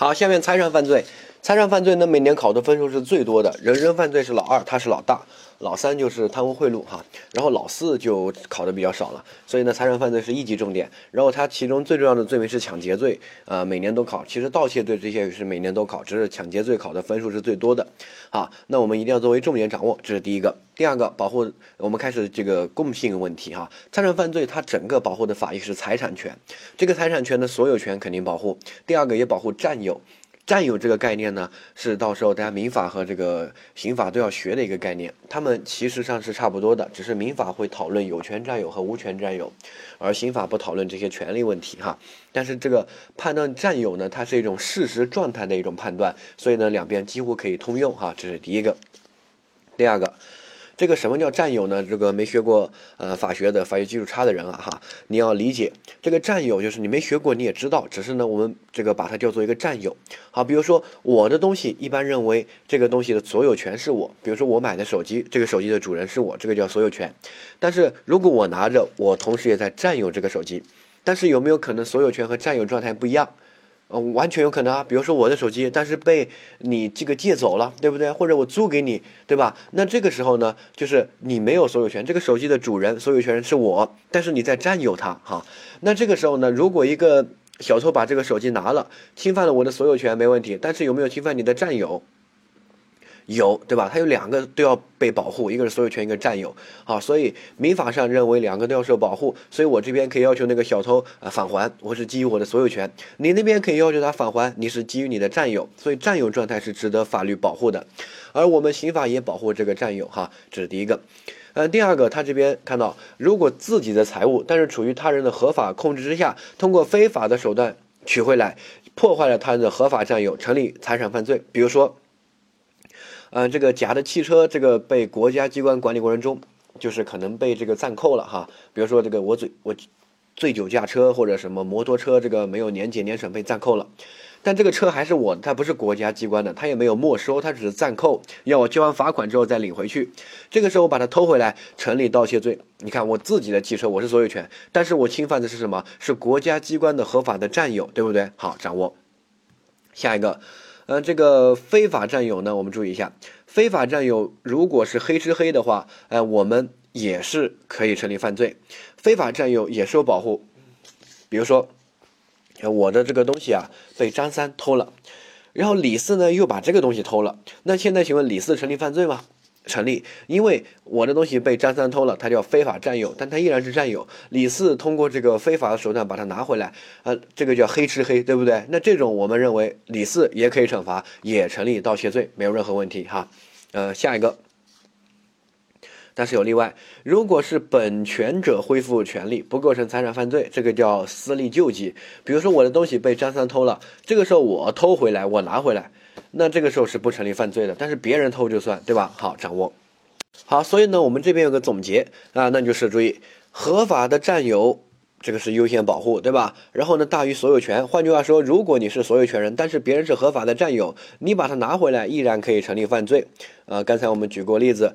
好，下面财产犯罪，财产犯罪呢，每年考的分数是最多的，人身犯罪是老二，他是老大。老三就是贪污贿赂哈，然后老四就考的比较少了，所以呢，财产犯罪是一级重点。然后它其中最重要的罪名是抢劫罪，呃，每年都考。其实盗窃罪这些也是每年都考，只是抢劫罪考的分数是最多的。好，那我们一定要作为重点掌握，这是第一个。第二个，保护我们开始这个共性问题哈，财产犯罪它整个保护的法益是财产权，这个财产权的所有权肯定保护。第二个也保护占有。占有这个概念呢，是到时候大家民法和这个刑法都要学的一个概念，他们其实上是差不多的，只是民法会讨论有权占有和无权占有，而刑法不讨论这些权利问题哈。但是这个判断占有呢，它是一种事实状态的一种判断，所以呢，两边几乎可以通用哈。这是第一个，第二个。这个什么叫占有呢？这个没学过呃法学的法学基础差的人啊哈，你要理解这个占有就是你没学过你也知道，只是呢我们这个把它叫做一个占有。好，比如说我的东西一般认为这个东西的所有权是我，比如说我买的手机，这个手机的主人是我，这个叫所有权。但是如果我拿着，我同时也在占有这个手机，但是有没有可能所有权和占有状态不一样？嗯，完全有可能啊。比如说我的手机，但是被你这个借走了，对不对？或者我租给你，对吧？那这个时候呢，就是你没有所有权，这个手机的主人、所有权人是我，但是你在占有它，哈。那这个时候呢，如果一个小偷把这个手机拿了，侵犯了我的所有权，没问题。但是有没有侵犯你的占有？有对吧？它有两个都要被保护，一个是所有权，一个占有。好，所以民法上认为两个都要受保护，所以我这边可以要求那个小偷啊返还，我是基于我的所有权；你那边可以要求他返还，你是基于你的占有。所以占有状态是值得法律保护的，而我们刑法也保护这个占有哈，这是第一个。呃，第二个，他这边看到，如果自己的财物但是处于他人的合法控制之下，通过非法的手段取回来，破坏了他人的合法占有，成立财产犯罪。比如说。嗯，这个假的汽车，这个被国家机关管理过程中，就是可能被这个暂扣了哈。比如说这个我醉我醉酒驾车或者什么摩托车，这个没有年检年审被暂扣了，但这个车还是我的，它不是国家机关的，它也没有没收，它只是暂扣，要我交完罚款之后再领回去。这个时候我把它偷回来，成立盗窃罪。你看我自己的汽车，我是所有权，但是我侵犯的是什么？是国家机关的合法的占有，对不对？好，掌握下一个。嗯，这个非法占有呢，我们注意一下，非法占有如果是黑吃黑的话，呃，我们也是可以成立犯罪，非法占有也受保护。比如说，我的这个东西啊被张三偷了，然后李四呢又把这个东西偷了，那现在请问李四成立犯罪吗？成立，因为我的东西被张三偷了，他叫非法占有，但他依然是占有。李四通过这个非法的手段把它拿回来，呃，这个叫黑吃黑，对不对？那这种我们认为李四也可以惩罚，也成立盗窃罪，没有任何问题哈。呃，下一个，但是有例外，如果是本权者恢复权利，不构成财产犯罪，这个叫私利救济。比如说我的东西被张三偷了，这个时候我偷回来，我拿回来。那这个时候是不成立犯罪的，但是别人偷就算，对吧？好，掌握。好，所以呢，我们这边有个总结啊，那就是注意合法的占有，这个是优先保护，对吧？然后呢，大于所有权。换句话说，如果你是所有权人，但是别人是合法的占有，你把它拿回来，依然可以成立犯罪。呃，刚才我们举过例子。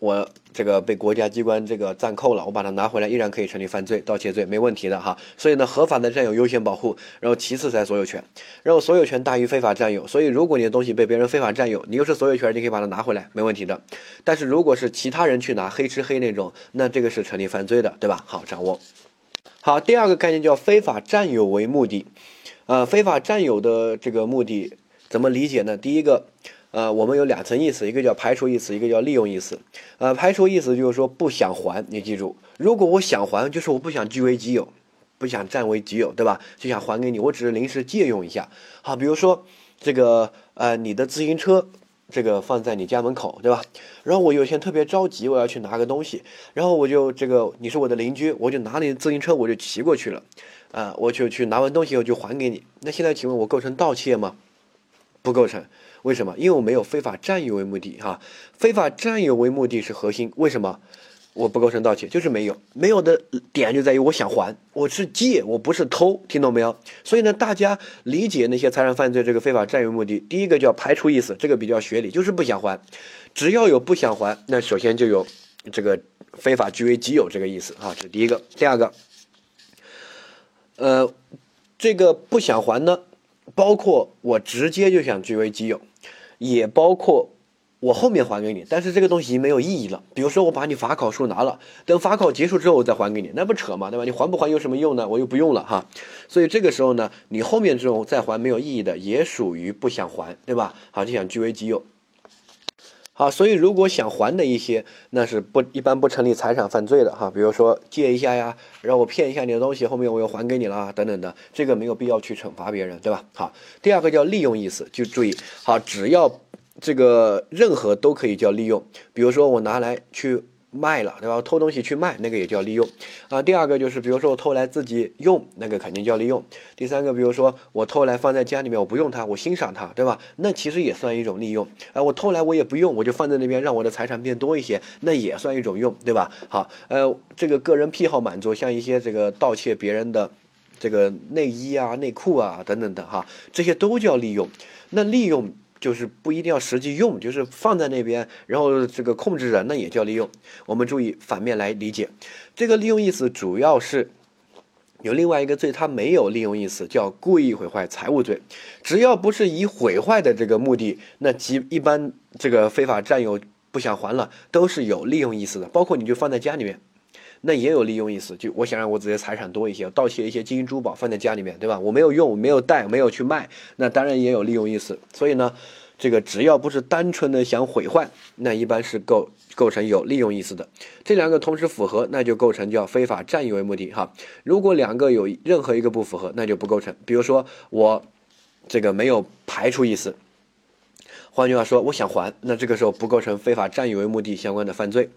我这个被国家机关这个暂扣了，我把它拿回来，依然可以成立犯罪盗窃罪，没问题的哈。所以呢，合法的占有优先保护，然后其次才所有权，然后所有权大于非法占有。所以如果你的东西被别人非法占有，你又是所有权，你可以把它拿回来，没问题的。但是如果是其他人去拿黑吃黑那种，那这个是成立犯罪的，对吧？好，掌握。好，第二个概念叫非法占有为目的，呃，非法占有的这个目的怎么理解呢？第一个。呃，我们有两层意思，一个叫排除意思，一个叫利用意思。呃，排除意思就是说不想还，你记住，如果我想还，就是我不想据为己有，不想占为己有，对吧？就想还给你，我只是临时借用一下。好，比如说这个呃，你的自行车这个放在你家门口，对吧？然后我有一天特别着急，我要去拿个东西，然后我就这个你是我的邻居，我就拿你的自行车，我就骑过去了，啊，我就去拿完东西以后就还给你。那现在请问我构成盗窃吗？不构成。为什么？因为我没有非法占有为目的，哈，非法占有为目的是核心。为什么？我不构成盗窃，就是没有，没有的点就在于我想还，我是借，我不是偷，听懂没有？所以呢，大家理解那些财产犯罪这个非法占有目的，第一个叫排除意思，这个比较学理，就是不想还。只要有不想还，那首先就有这个非法据为己有这个意思啊，这是第一个。第二个，呃，这个不想还呢？包括我直接就想据为己有，也包括我后面还给你，但是这个东西已经没有意义了。比如说我把你法考书拿了，等法考结束之后我再还给你，那不扯嘛？对吧？你还不还有什么用呢？我又不用了哈。所以这个时候呢，你后面这种再还没有意义的，也属于不想还，对吧？好，就想据为己有。啊，所以如果想还的一些，那是不一般不成立财产犯罪的哈。比如说借一下呀，让我骗一下你的东西，后面我又还给你了等等的，这个没有必要去惩罚别人，对吧？好，第二个叫利用意思，就注意好，只要这个任何都可以叫利用，比如说我拿来去。卖了，对吧？偷东西去卖，那个也叫利用啊。第二个就是，比如说我偷来自己用，那个肯定叫利用。第三个，比如说我偷来放在家里面，我不用它，我欣赏它，对吧？那其实也算一种利用。啊，我偷来我也不用，我就放在那边，让我的财产变多一些，那也算一种用，对吧？好，呃，这个个人癖好满足，像一些这个盗窃别人的这个内衣啊、内裤啊等等的哈，这些都叫利用。那利用。就是不一定要实际用，就是放在那边，然后这个控制人，那也叫利用。我们注意反面来理解，这个利用意思主要是有另外一个罪，它没有利用意思，叫故意毁坏财物罪。只要不是以毁坏的这个目的，那即一般这个非法占有不想还了，都是有利用意思的。包括你就放在家里面。那也有利用意思，就我想让我自己的财产多一些，盗窃一些金银珠宝放在家里面，对吧？我没有用，没有带，没有去卖，那当然也有利用意思。所以呢，这个只要不是单纯的想毁坏，那一般是构构成有利用意思的。这两个同时符合，那就构成叫非法占有为目的哈。如果两个有任何一个不符合，那就不构成。比如说我这个没有排除意思。换句话说，我想还，那这个时候不构成非法占有为目的相关的犯罪，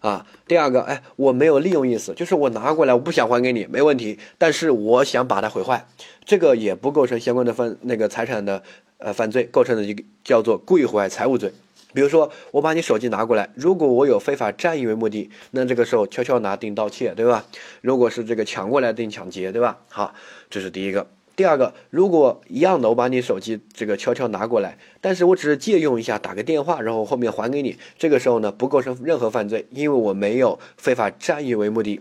啊，第二个，哎，我没有利用意思，就是我拿过来，我不想还给你，没问题，但是我想把它毁坏，这个也不构成相关的犯那个财产的呃犯罪，构成的一个叫做故意毁坏财物罪。比如说，我把你手机拿过来，如果我有非法占有为目的，那这个时候悄悄拿定盗窃，对吧？如果是这个抢过来定抢劫，对吧？好，这是第一个。第二个，如果一样的，我把你手机这个悄悄拿过来，但是我只是借用一下，打个电话，然后后面还给你，这个时候呢，不构成任何犯罪，因为我没有非法占有为目的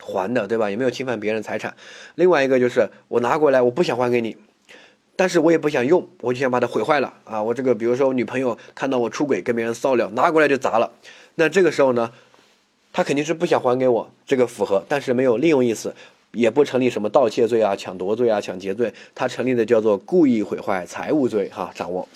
还的，对吧？也没有侵犯别人财产。另外一个就是我拿过来，我不想还给你，但是我也不想用，我就想把它毁坏了啊！我这个比如说我女朋友看到我出轨跟别人骚扰，拿过来就砸了，那这个时候呢，她肯定是不想还给我，这个符合，但是没有利用意思。也不成立什么盗窃罪啊、抢夺罪啊、抢劫罪，他成立的叫做故意毁坏财物罪。哈，掌握。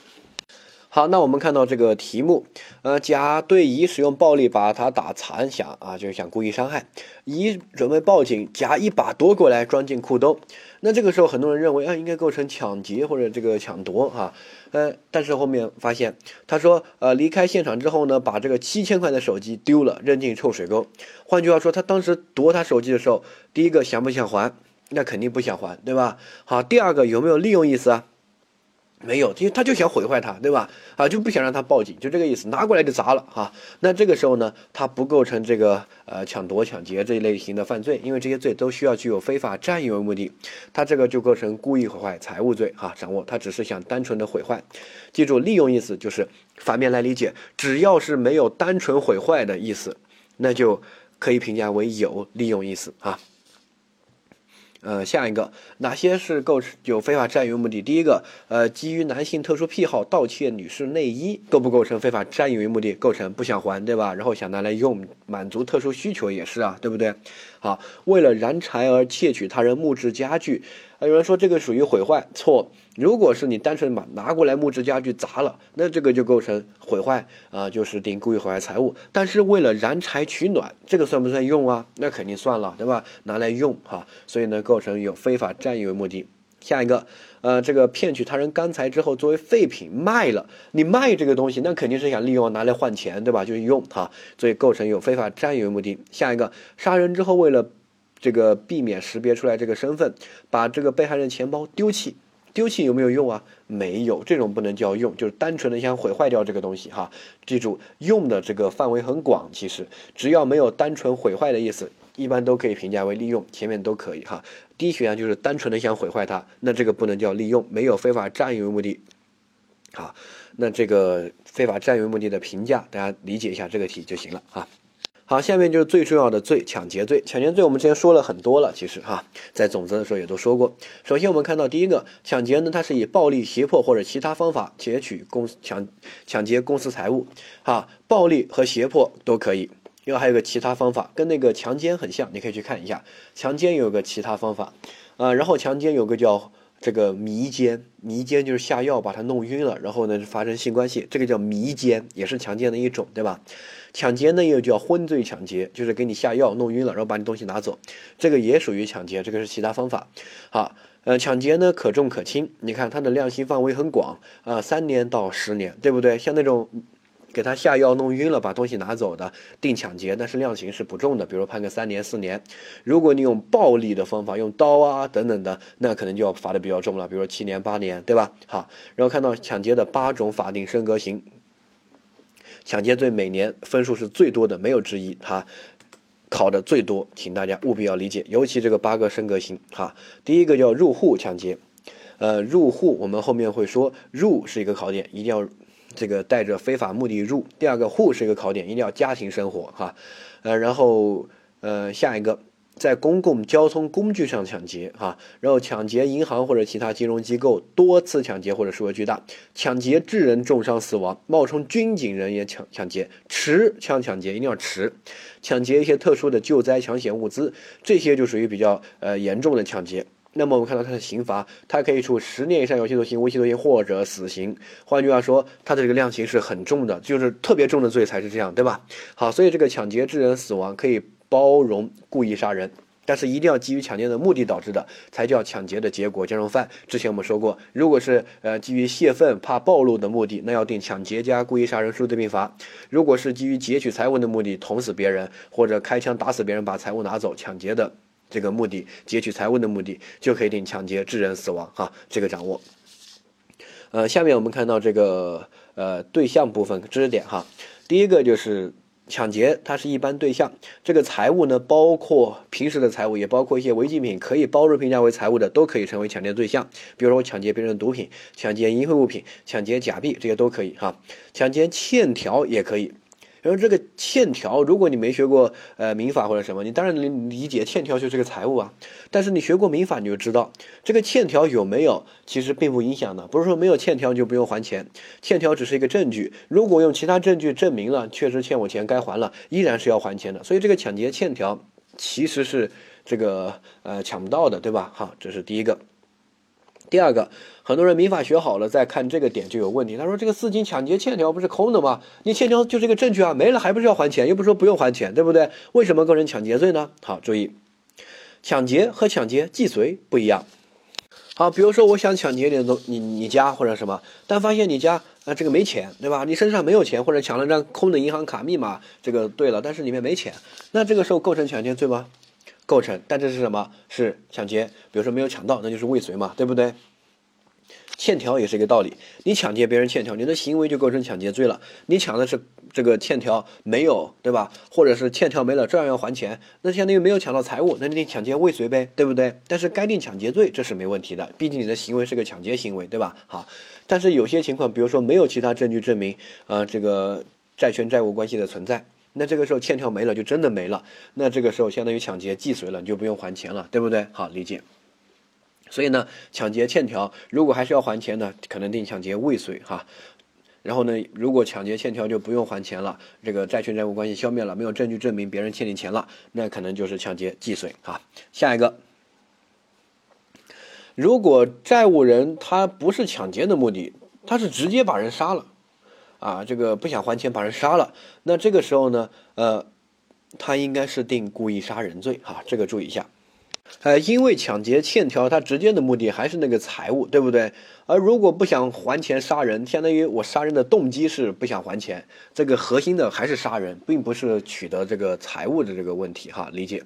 好，那我们看到这个题目，呃，甲对乙使用暴力把他打残，想啊，就是想故意伤害。乙准备报警，甲一把夺过来装进裤兜。那这个时候很多人认为啊，应该构成抢劫或者这个抢夺哈，呃，但是后面发现他说呃离开现场之后呢，把这个七千块的手机丢了，扔进臭水沟。换句话说，他当时夺他手机的时候，第一个想不想还？那肯定不想还，对吧？好，第二个有没有利用意思啊？没有，因为他就想毁坏它，对吧？啊，就不想让他报警，就这个意思，拿过来就砸了哈。那这个时候呢，他不构成这个呃抢夺、抢劫这一类型的犯罪，因为这些罪都需要具有非法占有为目的，他这个就构成故意毁坏财物罪哈。掌握，他只是想单纯的毁坏，记住利用意思就是反面来理解，只要是没有单纯毁坏的意思，那就可以评价为有利用意思啊。呃，下一个哪些是构成有非法占有目的？第一个，呃，基于男性特殊癖好盗窃女士内衣，构不构成非法占有为目的？构成，不想还，对吧？然后想拿来用，满足特殊需求也是啊，对不对？啊，为了燃柴而窃取他人木质家具。啊，有人说这个属于毁坏，错。如果是你单纯把拿过来木质家具砸了，那这个就构成毁坏啊，就是定故意毁坏财物。但是为了燃柴取暖，这个算不算用啊？那肯定算了，对吧？拿来用哈，所以呢，构成有非法占有目的。下一个，呃，这个骗取他人干柴之后作为废品卖了，你卖这个东西，那肯定是想利用拿来换钱，对吧？就是用哈，所以构成有非法占有目的。下一个，杀人之后为了。这个避免识别出来这个身份，把这个被害人钱包丢弃，丢弃有没有用啊？没有，这种不能叫用，就是单纯的想毁坏掉这个东西哈。记住，用的这个范围很广，其实只要没有单纯毁坏的意思，一般都可以评价为利用，前面都可以哈。第一选项就是单纯的想毁坏它，那这个不能叫利用，没有非法占有目的。好，那这个非法占有目的的评价，大家理解一下这个题就行了哈。好，下面就是最重要的罪——抢劫罪。抢劫罪我们之前说了很多了，其实哈，在总则的时候也都说过。首先我们看到第一个抢劫呢，它是以暴力、胁迫或者其他方法劫取公抢抢劫公司财物，哈，暴力和胁迫都可以。另外还有个其他方法，跟那个强奸很像，你可以去看一下。强奸有个其他方法，啊，然后强奸有个叫。这个迷奸，迷奸就是下药把他弄晕了，然后呢发生性关系，这个叫迷奸，也是强奸的一种，对吧？抢劫呢又叫昏罪抢劫，就是给你下药弄晕了，然后把你东西拿走，这个也属于抢劫，这个是其他方法。好，呃，抢劫呢可重可轻，你看它的量刑范围很广啊，三年到十年，对不对？像那种。给他下药弄晕了，把东西拿走的，定抢劫，但是量刑是不重的，比如判个三年四年。如果你用暴力的方法，用刀啊等等的，那可能就要罚的比较重了，比如说七年八年，对吧？好，然后看到抢劫的八种法定升格刑，抢劫罪每年分数是最多的，没有之一，哈，考的最多，请大家务必要理解，尤其这个八个升格刑，哈，第一个叫入户抢劫，呃，入户我们后面会说，入是一个考点，一定要。这个带着非法目的入，第二个户是一个考点，一定要家庭生活哈，呃，然后呃下一个在公共交通工具上抢劫哈，然后抢劫银行或者其他金融机构，多次抢劫或者数额巨大，抢劫致人重伤死亡，冒充军警人员抢抢劫，持枪抢劫一定要持，抢劫一些特殊的救灾抢险物资，这些就属于比较呃严重的抢劫。那么我们看到他的刑罚，他可以处十年以上有期徒刑、无期徒刑或者死刑。换句话说，他的这个量刑是很重的，就是特别重的罪才是这样，对吧？好，所以这个抢劫致人死亡可以包容故意杀人，但是一定要基于抢劫的目的导致的，才叫抢劫的结果加重犯。之前我们说过，如果是呃基于泄愤怕暴露的目的，那要定抢劫加故意杀人数罪并罚；如果是基于劫取财物的目的，捅死别人或者开枪打死别人把财物拿走，抢劫的。这个目的劫取财物的目的就可以定抢劫致人死亡哈，这个掌握。呃，下面我们看到这个呃对象部分知识点哈，第一个就是抢劫，它是一般对象，这个财物呢包括平时的财物，也包括一些违禁品，可以包容评价为财物的都可以成为抢劫对象。比如说我抢劫别人的毒品、抢劫淫秽物品、抢劫假币，这些都可以哈，抢劫欠条也可以。然后这个欠条，如果你没学过呃民法或者什么，你当然能理解欠条就是个财物啊。但是你学过民法，你就知道这个欠条有没有，其实并不影响的。不是说没有欠条就不用还钱，欠条只是一个证据。如果用其他证据证明了确实欠我钱该还了，依然是要还钱的。所以这个抢劫欠条其实是这个呃抢不到的，对吧？好，这是第一个。第二个，很多人民法学好了，再看这个点就有问题。他说：“这个四金抢劫欠条不是空的吗？你欠条就是个证据啊，没了还不是要还钱？又不是说不用还钱，对不对？为什么构成抢劫罪呢？”好，注意，抢劫和抢劫既遂不一样。好，比如说我想抢劫你东你你家或者什么，但发现你家啊这个没钱，对吧？你身上没有钱，或者抢了张空的银行卡密码，这个对了，但是里面没钱，那这个时候构成抢劫罪吗？构成，但这是什么？是抢劫。比如说没有抢到，那就是未遂嘛，对不对？欠条也是一个道理，你抢劫别人欠条，你的行为就构成抢劫罪了。你抢的是这个欠条没有，对吧？或者是欠条没了，照样要还钱，那相当于没有抢到财物，那你抢劫未遂呗，对不对？但是该定抢劫罪，这是没问题的，毕竟你的行为是个抢劫行为，对吧？好，但是有些情况，比如说没有其他证据证明啊这个债权债务关系的存在。那这个时候欠条没了，就真的没了。那这个时候相当于抢劫既遂了，你就不用还钱了，对不对？好理解。所以呢，抢劫欠条，如果还是要还钱呢，可能定抢劫未遂哈。然后呢，如果抢劫欠条就不用还钱了，这个债权债务关系消灭了，没有证据证明别人欠你钱了，那可能就是抢劫既遂哈。下一个，如果债务人他不是抢劫的目的，他是直接把人杀了。啊，这个不想还钱把人杀了，那这个时候呢，呃，他应该是定故意杀人罪哈，这个注意一下。呃，因为抢劫欠条，他直接的目的还是那个财物，对不对？而如果不想还钱杀人，相当于我杀人的动机是不想还钱，这个核心的还是杀人，并不是取得这个财物的这个问题哈，理解？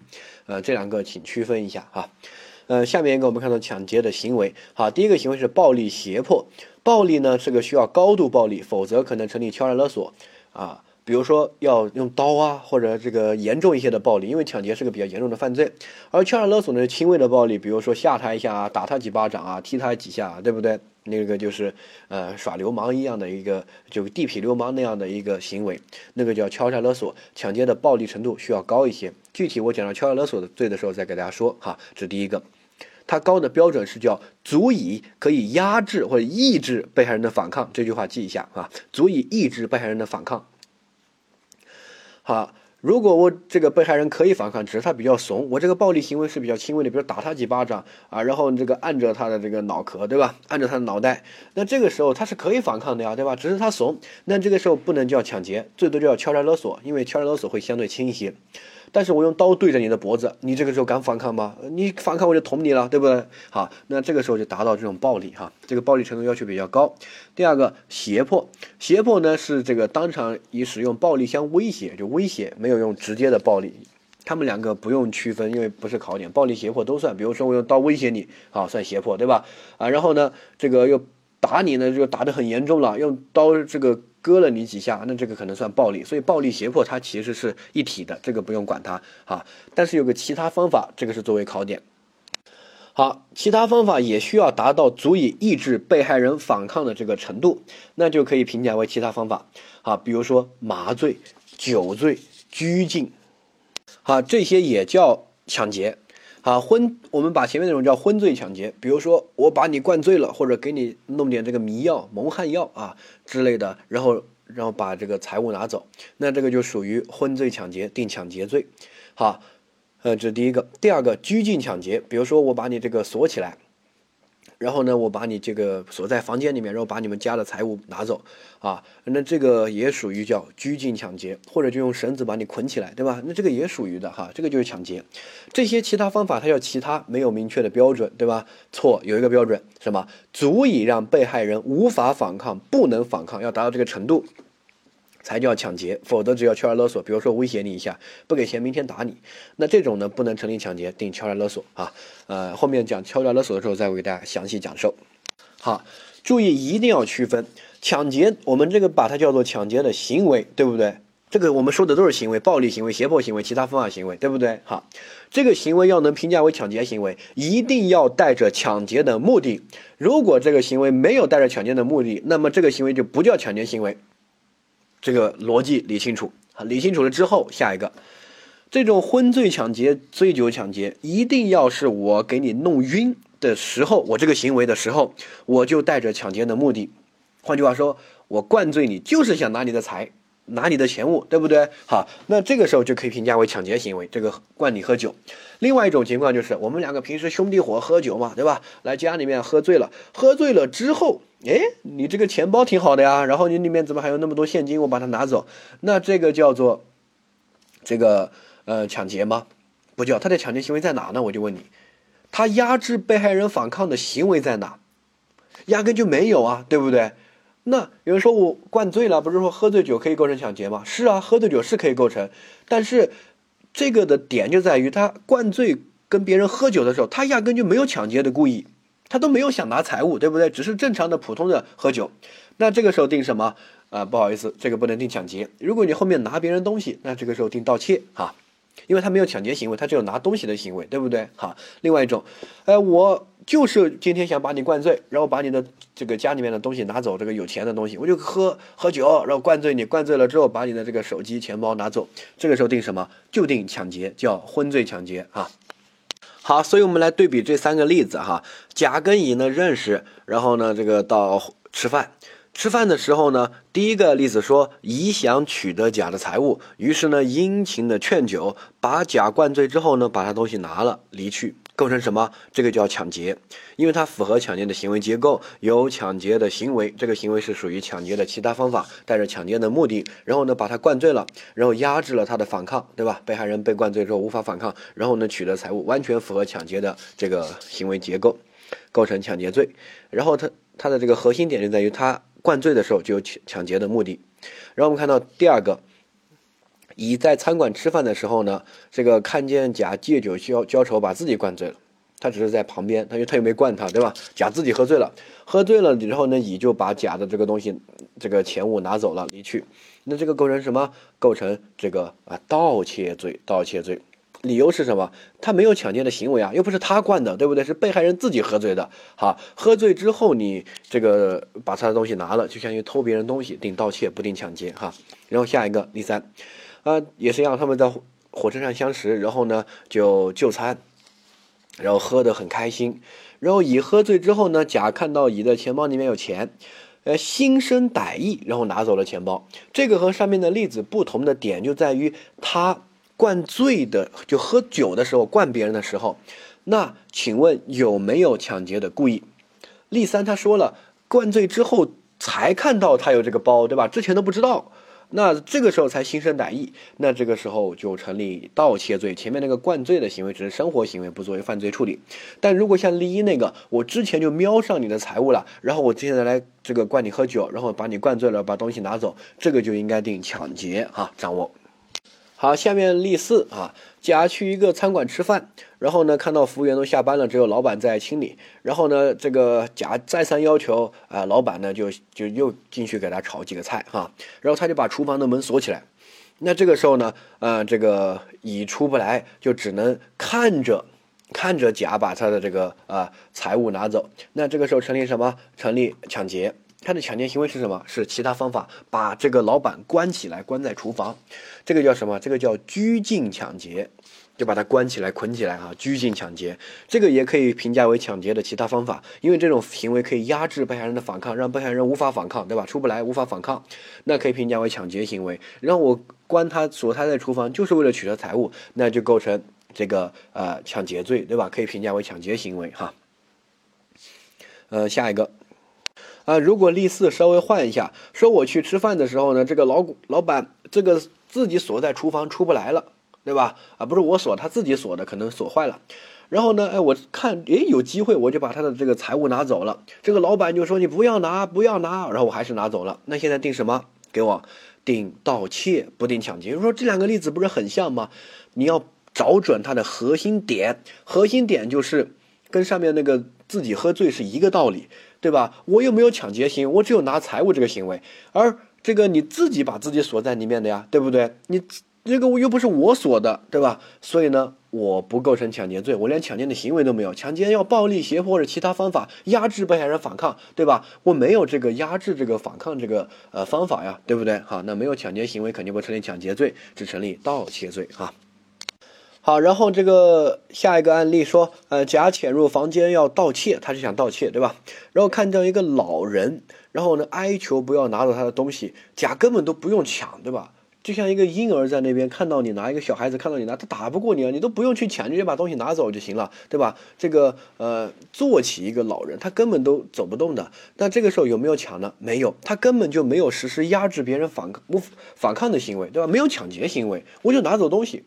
呃，这两个请区分一下哈。呃，下面一个我们看到抢劫的行为，好，第一个行为是暴力胁迫。暴力呢，这个需要高度暴力，否则可能成立敲诈勒索啊。比如说要用刀啊，或者这个严重一些的暴力，因为抢劫是个比较严重的犯罪。而敲诈勒索呢，轻微的暴力，比如说吓他一下啊，打他几巴掌啊，踢他几下，啊对不对？那个就是呃耍流氓一样的一个，就地痞流氓那样的一个行为，那个叫敲诈勒索，抢劫的暴力程度需要高一些。具体我讲到敲诈勒索的罪的时候再给大家说哈。这第一个，它高的标准是叫足以可以压制或者抑制被害人的反抗，这句话记一下啊，足以抑制被害人的反抗。好。如果我这个被害人可以反抗，只是他比较怂，我这个暴力行为是比较轻微的，比如打他几巴掌啊，然后这个按着他的这个脑壳，对吧？按着他的脑袋，那这个时候他是可以反抗的呀，对吧？只是他怂，那这个时候不能叫抢劫，最多就要敲诈勒索，因为敲诈勒索会相对轻一些。但是我用刀对着你的脖子，你这个时候敢反抗吗？你反抗我就捅你了，对不对？好，那这个时候就达到这种暴力哈，这个暴力程度要求比较高。第二个胁迫，胁迫呢是这个当场以使用暴力相威胁，就威胁，没有用直接的暴力。他们两个不用区分，因为不是考点，暴力胁迫都算。比如说我用刀威胁你，好算胁迫，对吧？啊，然后呢，这个又打你呢，就打得很严重了，用刀这个。割了你几下，那这个可能算暴力，所以暴力胁迫它其实是一体的，这个不用管它啊。但是有个其他方法，这个是作为考点。好，其他方法也需要达到足以抑制被害人反抗的这个程度，那就可以评价为其他方法。好，比如说麻醉、酒醉、拘禁，好，这些也叫抢劫。啊，昏，我们把前面那种叫昏醉抢劫，比如说我把你灌醉了，或者给你弄点这个迷药、蒙汗药啊之类的，然后然后把这个财物拿走，那这个就属于昏醉抢劫，定抢劫罪。好，呃，这是第一个。第二个拘禁抢劫，比如说我把你这个锁起来。然后呢，我把你这个锁在房间里面，然后把你们家的财物拿走，啊，那这个也属于叫拘禁抢劫，或者就用绳子把你捆起来，对吧？那这个也属于的哈，这个就是抢劫。这些其他方法它叫其他，没有明确的标准，对吧？错，有一个标准，什么？足以让被害人无法反抗，不能反抗，要达到这个程度。才叫抢劫，否则只要敲诈勒索，比如说威胁你一下，不给钱，明天打你，那这种呢不能成立抢劫，定敲诈勒索啊。呃，后面讲敲诈勒索的时候再会给大家详细讲授。好，注意一定要区分抢劫，我们这个把它叫做抢劫的行为，对不对？这个我们说的都是行为，暴力行为、胁迫行为、其他方法行为，对不对？好，这个行为要能评价为抢劫行为，一定要带着抢劫的目的。如果这个行为没有带着抢劫的目的，那么这个行为就不叫抢劫行为。这个逻辑理清楚，理清楚了之后，下一个，这种昏醉抢劫、醉酒抢劫，一定要是我给你弄晕的时候，我这个行为的时候，我就带着抢劫的目的。换句话说，我灌醉你，就是想拿你的财。拿你的钱物，对不对？好，那这个时候就可以评价为抢劫行为。这个灌你喝酒，另外一种情况就是我们两个平时兄弟伙喝酒嘛，对吧？来家里面喝醉了，喝醉了之后，哎，你这个钱包挺好的呀，然后你里面怎么还有那么多现金？我把它拿走，那这个叫做这个呃抢劫吗？不叫，他的抢劫行为在哪呢？我就问你，他压制被害人反抗的行为在哪？压根就没有啊，对不对？那有人说我灌醉了，不是说喝醉酒可以构成抢劫吗？是啊，喝醉酒是可以构成，但是这个的点就在于他灌醉跟别人喝酒的时候，他压根就没有抢劫的故意，他都没有想拿财物，对不对？只是正常的普通的喝酒。那这个时候定什么？啊，不好意思，这个不能定抢劫。如果你后面拿别人东西，那这个时候定盗窃哈。因为他没有抢劫行为，他只有拿东西的行为，对不对？好，另外一种，呃，我就是今天想把你灌醉，然后把你的这个家里面的东西拿走，这个有钱的东西，我就喝喝酒，然后灌醉你，灌醉了之后把你的这个手机、钱包拿走，这个时候定什么？就定抢劫，叫昏醉抢劫啊。好，所以我们来对比这三个例子哈，甲跟乙呢认识，然后呢这个到吃饭。吃饭的时候呢，第一个例子说乙想取得甲的财物，于是呢殷勤的劝酒，把甲灌醉之后呢，把他东西拿了离去，构成什么？这个叫抢劫，因为它符合抢劫的行为结构，有抢劫的行为，这个行为是属于抢劫的其他方法，带着抢劫的目的，然后呢把他灌醉了，然后压制了他的反抗，对吧？被害人被灌醉之后无法反抗，然后呢取得财物，完全符合抢劫的这个行为结构，构成抢劫罪。然后他他的这个核心点就在于他。灌醉的时候就有抢抢劫的目的，然后我们看到第二个，乙在餐馆吃饭的时候呢，这个看见甲借酒浇浇愁，把自己灌醉了，他只是在旁边，他又他又没灌他，对吧？甲自己喝醉了，喝醉了之后呢，乙就把甲的这个东西，这个钱物拿走了离去，那这个构成什么？构成这个啊盗窃罪，盗窃罪。理由是什么？他没有抢劫的行为啊，又不是他灌的，对不对？是被害人自己喝醉的。好，喝醉之后你这个把他的东西拿了，就相当于偷别人东西，定盗窃不定抢劫哈。然后下一个第三，啊，也是一样，他们在火车上相识，然后呢就就餐，然后喝得很开心。然后乙喝醉之后呢，甲看到乙的钱包里面有钱，呃，心生歹意，然后拿走了钱包。这个和上面的例子不同的点就在于他。灌醉的就喝酒的时候灌别人的时候，那请问有没有抢劫的故意？例三他说了，灌醉之后才看到他有这个包，对吧？之前都不知道，那这个时候才心生歹意，那这个时候就成立盗窃罪。前面那个灌醉的行为只是生活行为，不作为犯罪处理。但如果像例一那个，我之前就瞄上你的财物了，然后我现在来这个灌你喝酒，然后把你灌醉了，把东西拿走，这个就应该定抢劫啊，掌握。好，下面例四啊，甲去一个餐馆吃饭，然后呢，看到服务员都下班了，只有老板在清理，然后呢，这个甲再三要求啊，老板呢就就又进去给他炒几个菜哈，然后他就把厨房的门锁起来，那这个时候呢，呃，这个乙出不来，就只能看着看着甲把他的这个啊财物拿走，那这个时候成立什么？成立抢劫。他的抢劫行为是什么？是其他方法把这个老板关起来，关在厨房，这个叫什么？这个叫拘禁抢劫，就把他关起来、捆起来啊，拘禁抢劫。这个也可以评价为抢劫的其他方法，因为这种行为可以压制被害人的反抗，让被害人无法反抗，对吧？出不来，无法反抗，那可以评价为抢劫行为。让我关他锁他在厨房，就是为了取得财物，那就构成这个呃抢劫罪，对吧？可以评价为抢劫行为哈。呃，下一个。啊，如果例四稍微换一下，说我去吃饭的时候呢，这个老老板这个自己锁在厨房出不来了，对吧？啊，不是我锁，他自己锁的，可能锁坏了。然后呢，哎，我看诶有机会，我就把他的这个财物拿走了。这个老板就说你不要拿，不要拿，然后我还是拿走了。那现在定什么？给我定盗窃，不定抢劫。说这两个例子不是很像吗？你要找准它的核心点，核心点就是跟上面那个自己喝醉是一个道理。对吧？我又没有抢劫行为，我只有拿财物这个行为，而这个你自己把自己锁在里面的呀，对不对？你这个又不是我锁的，对吧？所以呢，我不构成抢劫罪，我连抢劫的行为都没有。抢劫要暴力胁迫或者其他方法压制被害人反抗，对吧？我没有这个压制这个反抗这个呃方法呀，对不对？好，那没有抢劫行为，肯定不成立抢劫罪，只成立盗窃罪哈。好，然后这个下一个案例说，呃，甲潜入房间要盗窃，他是想盗窃，对吧？然后看到一个老人，然后呢哀求不要拿走他的东西，甲根本都不用抢，对吧？就像一个婴儿在那边看到你拿一个小孩子看到你拿，他打不过你啊，你都不用去抢，直接把东西拿走就行了，对吧？这个呃，坐起一个老人，他根本都走不动的。那这个时候有没有抢呢？没有，他根本就没有实施压制别人反抗、不反抗的行为，对吧？没有抢劫行为，我就拿走东西。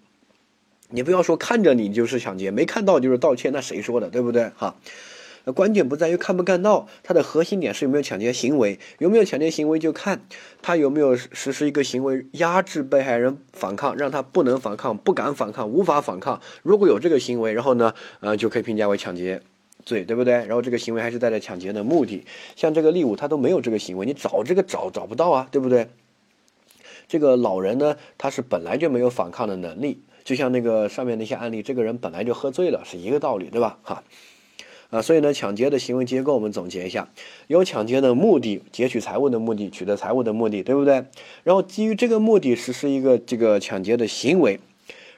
你不要说看着你就是抢劫，没看到就是盗窃，那谁说的，对不对？哈，那关键不在于看不看到，它的核心点是有没有抢劫行为，有没有抢劫行为就看他有没有实施一个行为压制被害人反抗，让他不能反抗、不敢反抗、无法反抗。如果有这个行为，然后呢，呃，就可以评价为抢劫罪，对不对？然后这个行为还是带着抢劫的目的，像这个利物他都没有这个行为，你找这个找找不到啊，对不对？这个老人呢，他是本来就没有反抗的能力。就像那个上面那些案例，这个人本来就喝醉了，是一个道理，对吧？哈，啊，所以呢，抢劫的行为结构我们总结一下：有抢劫的目的，劫取财物的目的，取得财物的目的，对不对？然后基于这个目的实施一个这个抢劫的行为。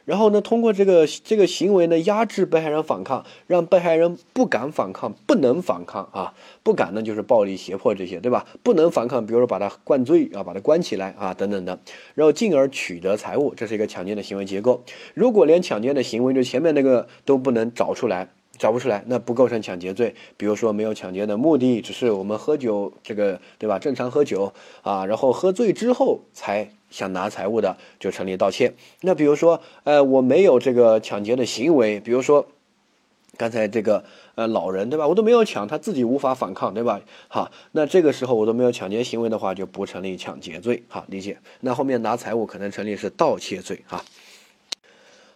然后呢，通过这个这个行为呢，压制被害人反抗，让被害人不敢反抗，不能反抗啊，不敢呢就是暴力胁迫这些，对吧？不能反抗，比如说把他灌醉啊，把他关起来啊，等等的，然后进而取得财物，这是一个强奸的行为结构。如果连强奸的行为就前面那个都不能找出来，找不出来，那不构成抢劫罪。比如说没有抢劫的目的，只是我们喝酒这个，对吧？正常喝酒啊，然后喝醉之后才。想拿财物的就成立盗窃。那比如说，呃，我没有这个抢劫的行为，比如说刚才这个呃老人对吧？我都没有抢，他自己无法反抗对吧？好，那这个时候我都没有抢劫行为的话，就不成立抢劫罪。好，理解。那后面拿财物可能成立是盗窃罪哈。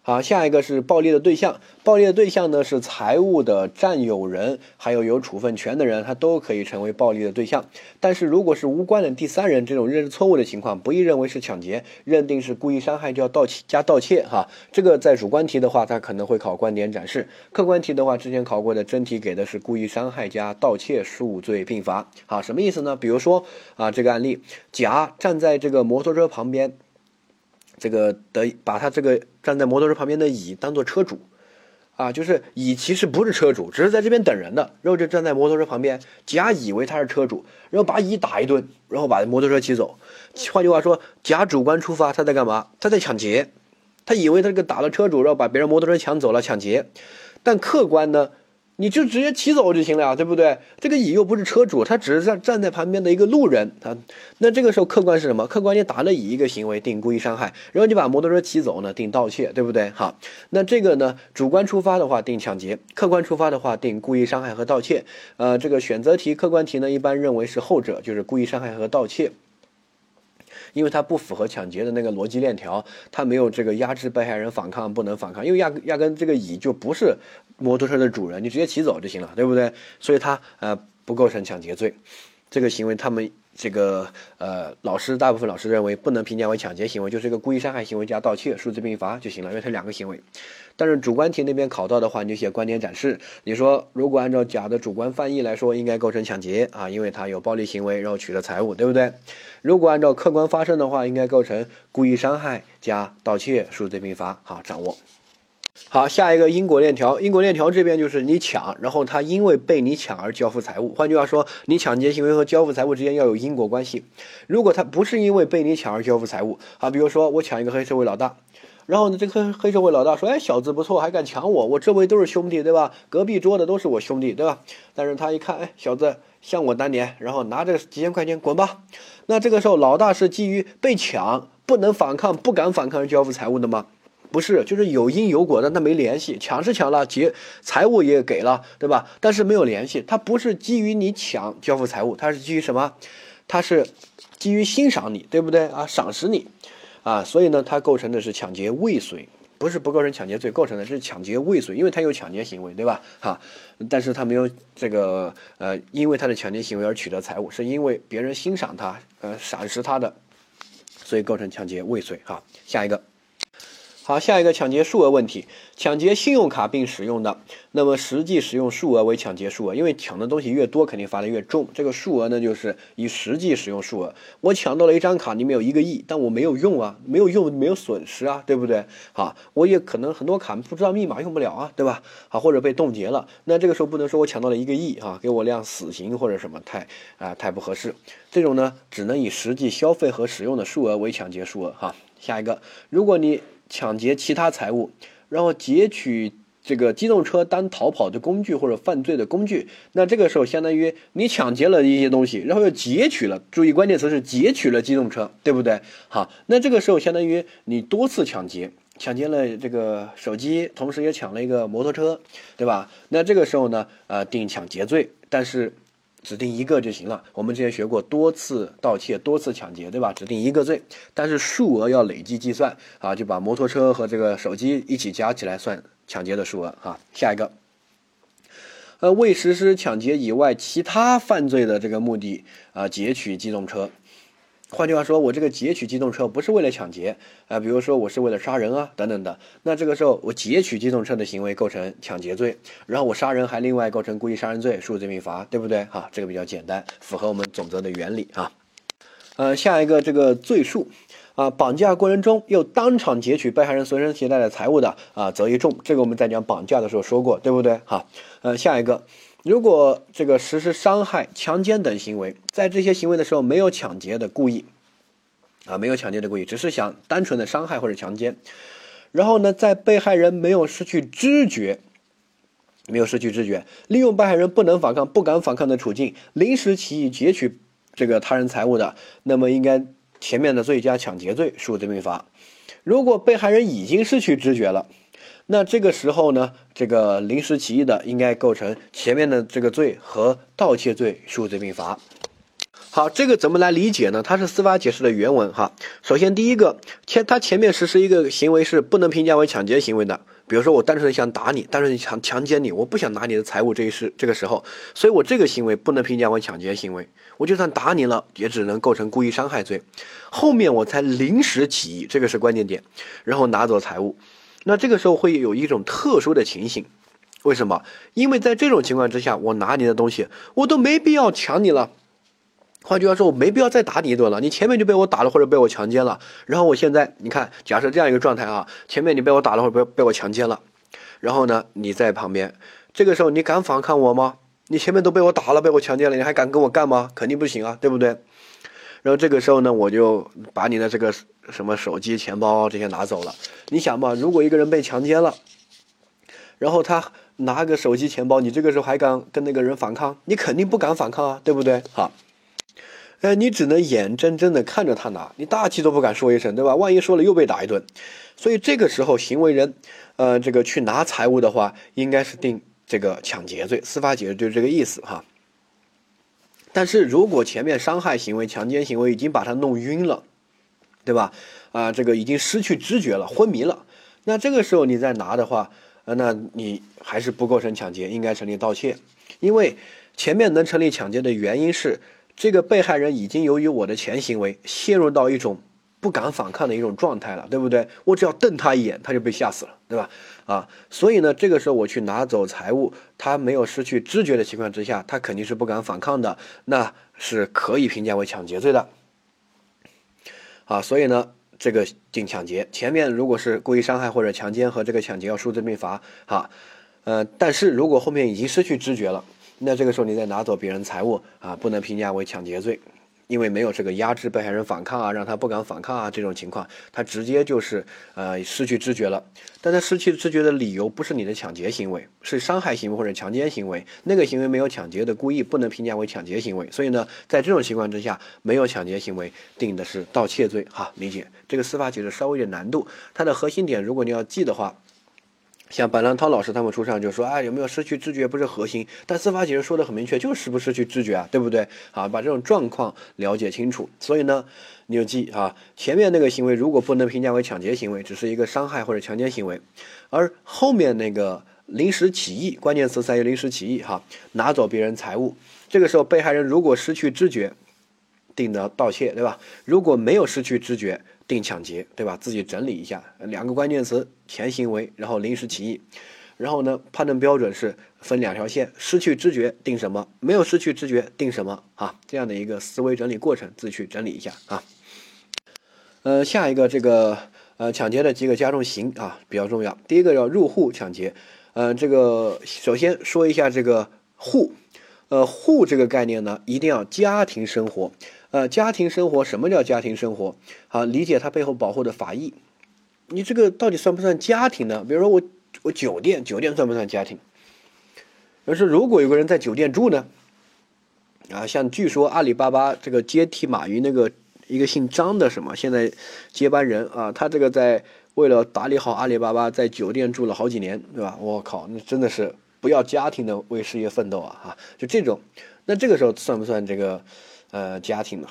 好，下一个是暴力的对象。暴力的对象呢是财物的占有人，还有有处分权的人，他都可以成为暴力的对象。但是如果是无关的第三人，这种认识错误的情况，不宜认为是抢劫，认定是故意伤害，就要盗窃加盗窃。哈，这个在主观题的话，它可能会考观点展示；客观题的话，之前考过的真题给的是故意伤害加盗窃数罪并罚。好，什么意思呢？比如说啊，这个案例，甲站在这个摩托车旁边。这个的把他这个站在摩托车旁边的乙当做车主，啊，就是乙其实不是车主，只是在这边等人的，然后就站在摩托车旁边，甲以为他是车主，然后把乙打一顿，然后把摩托车骑走。换句话说，甲主观出发，他在干嘛？他在抢劫，他以为他这个打了车主，然后把别人摩托车抢走了，抢劫。但客观呢？你就直接骑走就行了呀，对不对？这个乙又不是车主，他只是站站在旁边的一个路人啊。那这个时候客观是什么？客观你打了乙一个行为定故意伤害，然后你把摩托车骑走呢，定盗窃，对不对？好，那这个呢，主观出发的话定抢劫，客观出发的话定故意伤害和盗窃。呃，这个选择题、客观题呢，一般认为是后者，就是故意伤害和盗窃。因为它不符合抢劫的那个逻辑链条，它没有这个压制被害人反抗不能反抗，因为压压根这个乙就不是摩托车的主人，你直接骑走就行了，对不对？所以他呃不构成抢劫罪，这个行为他们。这个呃，老师大部分老师认为不能评价为抢劫行为，就是一个故意伤害行为加盗窃，数罪并罚就行了，因为它两个行为。但是主观题那边考到的话，你就写观点展示。你说如果按照甲的主观翻译来说，应该构成抢劫啊，因为他有暴力行为，然后取得财物，对不对？如果按照客观发生的话，应该构成故意伤害加盗窃，数罪并罚。好，掌握。好，下一个因果链条，因果链条这边就是你抢，然后他因为被你抢而交付财物。换句话说，你抢劫行为和交付财物之间要有因果关系。如果他不是因为被你抢而交付财物，啊，比如说我抢一个黑社会老大，然后呢，这个黑社会老大说，哎，小子不错，还敢抢我，我周围都是兄弟，对吧？隔壁桌的都是我兄弟，对吧？但是他一看，哎，小子像我当年，然后拿着几千块钱滚吧。那这个时候，老大是基于被抢不能反抗、不敢反抗而交付财物的吗？不是，就是有因有果，但他没联系。抢是抢了，结财物也给了，对吧？但是没有联系。他不是基于你抢交付财物，他是基于什么？他是基于欣赏你，对不对啊？赏识你，啊，所以呢，他构成的是抢劫未遂，不是不构成抢劫罪，构成的是抢劫未遂，因为他有抢劫行为，对吧？哈，但是他没有这个呃，因为他的抢劫行为而取得财物，是因为别人欣赏他，呃，赏识他的，所以构成抢劫未遂。哈，下一个。好，下一个抢劫数额问题，抢劫信用卡并使用的，那么实际使用数额为抢劫数额，因为抢的东西越多，肯定罚的越重。这个数额呢，就是以实际使用数额。我抢到了一张卡，里面有一个亿，但我没有用啊，没有用，没有损失啊，对不对？好，我也可能很多卡不知道密码用不了啊，对吧？好，或者被冻结了，那这个时候不能说我抢到了一个亿啊，给我量死刑或者什么，太啊太不合适。这种呢，只能以实际消费和使用的数额为抢劫数额。哈，下一个，如果你。抢劫其他财物，然后劫取这个机动车当逃跑的工具或者犯罪的工具，那这个时候相当于你抢劫了一些东西，然后又劫取了。注意关键词是劫取了机动车，对不对？好，那这个时候相当于你多次抢劫，抢劫了这个手机，同时也抢了一个摩托车，对吧？那这个时候呢，呃，定抢劫罪，但是。指定一个就行了。我们之前学过多次盗窃、多次抢劫，对吧？指定一个罪，但是数额要累计计算啊，就把摩托车和这个手机一起加起来算抢劫的数额啊。下一个，呃，为实施抢劫以外其他犯罪的这个目的啊，劫取机动车。换句话说，我这个劫取机动车不是为了抢劫啊，比如说我是为了杀人啊等等的，那这个时候我劫取机动车的行为构成抢劫罪，然后我杀人还另外构成故意杀人罪，数罪并罚，对不对？哈，这个比较简单，符合我们总则的原理啊。呃，下一个这个罪数啊，绑架过程中又当场劫取被害人随身携带的财物的啊，则一重。这个我们在讲绑架的时候说过，对不对？哈，呃，下一个。如果这个实施伤害、强奸等行为，在这些行为的时候没有抢劫的故意，啊，没有抢劫的故意，只是想单纯的伤害或者强奸，然后呢，在被害人没有失去知觉、没有失去知觉，利用被害人不能反抗、不敢反抗的处境，临时起意劫取这个他人财物的，那么应该前面的罪加抢劫罪，数罪并罚。如果被害人已经失去知觉了。那这个时候呢，这个临时起意的应该构成前面的这个罪和盗窃罪，数罪并罚。好，这个怎么来理解呢？它是司法解释的原文哈。首先，第一个前它前面实施一个行为是不能评价为抢劫行为的，比如说我单纯想打你，单纯想强奸你，我不想拿你的财物这一时这个时候，所以我这个行为不能评价为抢劫行为。我就算打你了，也只能构成故意伤害罪。后面我才临时起意，这个是关键点，然后拿走财物。那这个时候会有一种特殊的情形，为什么？因为在这种情况之下，我拿你的东西，我都没必要抢你了。换句话说，我没必要再打你一顿了。你前面就被我打了，或者被我强奸了。然后我现在，你看，假设这样一个状态啊，前面你被我打了，或者被被我强奸了。然后呢，你在旁边，这个时候你敢反抗我吗？你前面都被我打了，被我强奸了，你还敢跟我干吗？肯定不行啊，对不对？然后这个时候呢，我就把你的这个什么手机、钱包这些拿走了。你想嘛，如果一个人被强奸了，然后他拿个手机、钱包，你这个时候还敢跟那个人反抗？你肯定不敢反抗啊，对不对？好。哎，你只能眼睁睁的看着他拿，你大气都不敢说一声，对吧？万一说了又被打一顿，所以这个时候行为人，呃，这个去拿财物的话，应该是定这个抢劫罪，司法解释就是这个意思哈。但是如果前面伤害行为、强奸行为已经把他弄晕了，对吧？啊，这个已经失去知觉了，昏迷了，那这个时候你再拿的话，呃，那你还是不构成抢劫，应该成立盗窃，因为前面能成立抢劫的原因是。这个被害人已经由于我的前行为陷入到一种不敢反抗的一种状态了，对不对？我只要瞪他一眼，他就被吓死了，对吧？啊，所以呢，这个时候我去拿走财物，他没有失去知觉的情况之下，他肯定是不敢反抗的，那是可以评价为抢劫罪的。啊，所以呢，这个定抢劫，前面如果是故意伤害或者强奸和这个抢劫要数罪并罚，哈，呃，但是如果后面已经失去知觉了。那这个时候你再拿走别人财物啊，不能评价为抢劫罪，因为没有这个压制被害人反抗啊，让他不敢反抗啊这种情况，他直接就是呃失去知觉了。但他失去知觉的理由不是你的抢劫行为，是伤害行为或者强奸行为，那个行为没有抢劫的故意，不能评价为抢劫行为。所以呢，在这种情况之下，没有抢劫行为，定的是盗窃罪。哈，理解这个司法解释稍微有点难度，它的核心点如果你要记的话。像白兰涛老师他们出上就说，啊，有没有失去知觉不是核心，但司法解释说的很明确，就是不失去知觉啊，对不对？好，把这种状况了解清楚。所以呢，你就记啊，前面那个行为如果不能评价为抢劫行为，只是一个伤害或者强奸行为，而后面那个临时起意，关键词在于临时起意哈，拿走别人财物，这个时候被害人如果失去知觉，定的盗窃，对吧？如果没有失去知觉。定抢劫，对吧？自己整理一下两个关键词：前行为，然后临时起意。然后呢，判断标准是分两条线：失去知觉定什么，没有失去知觉定什么啊？这样的一个思维整理过程，自己去整理一下啊。呃，下一个这个呃抢劫的几个加重刑啊比较重要。第一个要入户抢劫，呃，这个首先说一下这个户，呃，户这个概念呢，一定要家庭生活。呃，家庭生活什么叫家庭生活？好，理解它背后保护的法益。你这个到底算不算家庭呢？比如说我我酒店，酒店算不算家庭？而是如果有个人在酒店住呢？啊，像据说阿里巴巴这个接替马云那个一个姓张的什么，现在接班人啊，他这个在为了打理好阿里巴巴，在酒店住了好几年，对吧？我靠，那真的是不要家庭的为事业奋斗啊！哈，就这种，那这个时候算不算这个？呃，家庭嘛，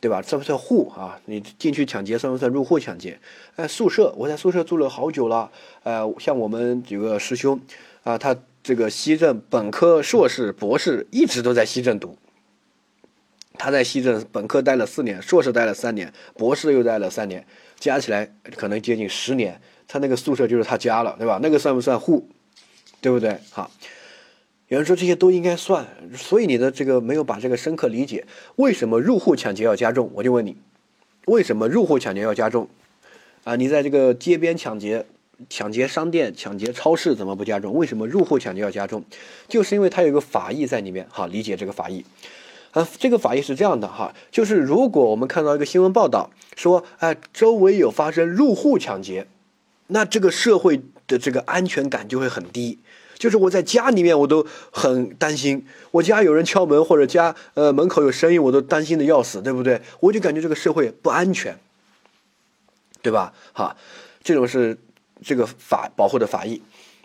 对吧？算不算户啊？你进去抢劫算不算入户抢劫？哎，宿舍，我在宿舍住了好久了。呃，像我们有个师兄啊，他这个西镇本科、硕士、博士一直都在西镇读。他在西镇本科待了四年，硕士待了三年，博士又待了三年，加起来可能接近十年。他那个宿舍就是他家了，对吧？那个算不算户？对不对？好。有人说这些都应该算，所以你的这个没有把这个深刻理解。为什么入户抢劫要加重？我就问你，为什么入户抢劫要加重？啊，你在这个街边抢劫、抢劫商店、抢劫超市怎么不加重？为什么入户抢劫要加重？就是因为它有一个法益在里面。好，理解这个法益。啊，这个法益是这样的哈，就是如果我们看到一个新闻报道说，哎，周围有发生入户抢劫，那这个社会的这个安全感就会很低。就是我在家里面，我都很担心，我家有人敲门或者家呃门口有声音，我都担心的要死，对不对？我就感觉这个社会不安全，对吧？哈，这种是这个法保护的法益。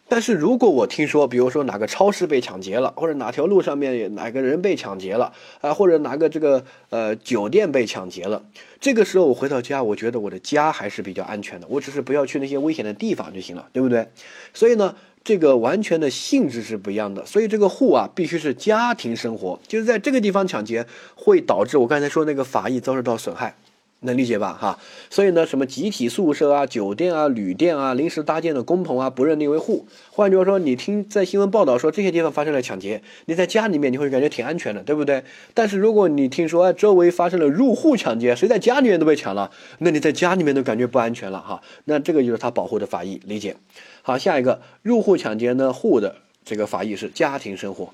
但是如果我听说，比如说哪个超市被抢劫了，或者哪条路上面哪个人被抢劫了啊，或者哪个这个呃酒店被抢劫了，这个时候我回到家，我觉得我的家还是比较安全的，我只是不要去那些危险的地方就行了，对不对？所以呢，这个完全的性质是不一样的。所以这个户啊，必须是家庭生活，就是在这个地方抢劫，会导致我刚才说那个法益遭受到损害。能理解吧？哈，所以呢，什么集体宿舍啊、酒店啊、旅店啊、临时搭建的工棚啊，不认定为户。换句话说，你听在新闻报道说这些地方发生了抢劫，你在家里面你会感觉挺安全的，对不对？但是如果你听说哎周围发生了入户抢劫，谁在家里面都被抢了，那你在家里面都感觉不安全了哈。那这个就是他保护的法益，理解？好，下一个入户抢劫呢，户的这个法益是家庭生活。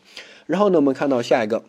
然后呢，我们看到下一个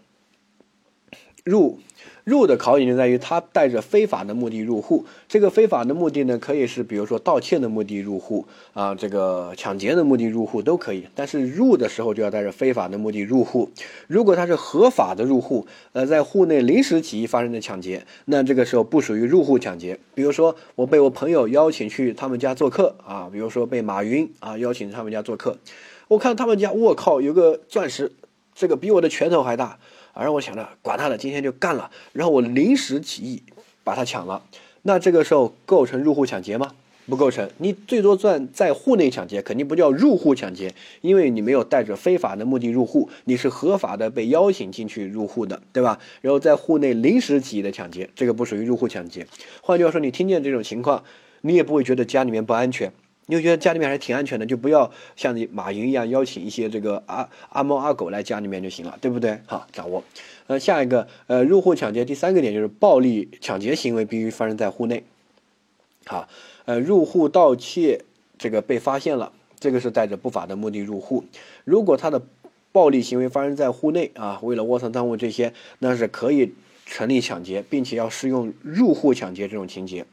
入。入的考点就在于他带着非法的目的入户，这个非法的目的呢，可以是比如说盗窃的目的入户啊，这个抢劫的目的入户都可以。但是入的时候就要带着非法的目的入户。如果他是合法的入户，呃，在户内临时起意发生的抢劫，那这个时候不属于入户抢劫。比如说我被我朋友邀请去他们家做客啊，比如说被马云啊邀请他们家做客，我看他们家，我靠，有个钻石，这个比我的拳头还大。而我想着管他的，今天就干了。然后我临时起意把他抢了，那这个时候构成入户抢劫吗？不构成。你最多算在户内抢劫，肯定不叫入户抢劫，因为你没有带着非法的目的入户，你是合法的被邀请进去入户的，对吧？然后在户内临时起意的抢劫，这个不属于入户抢劫。换句话说，你听见这种情况，你也不会觉得家里面不安全。你就觉得家里面还是挺安全的，就不要像你马云一样邀请一些这个阿阿猫阿狗来家里面就行了，对不对？好，掌握。呃，下一个，呃，入户抢劫第三个点就是暴力抢劫行为必须发生在户内。好，呃，入户盗窃这个被发现了，这个是带着不法的目的入户。如果他的暴力行为发生在户内啊，为了窝藏赃物这些，那是可以成立抢劫，并且要适用入户抢劫这种情节。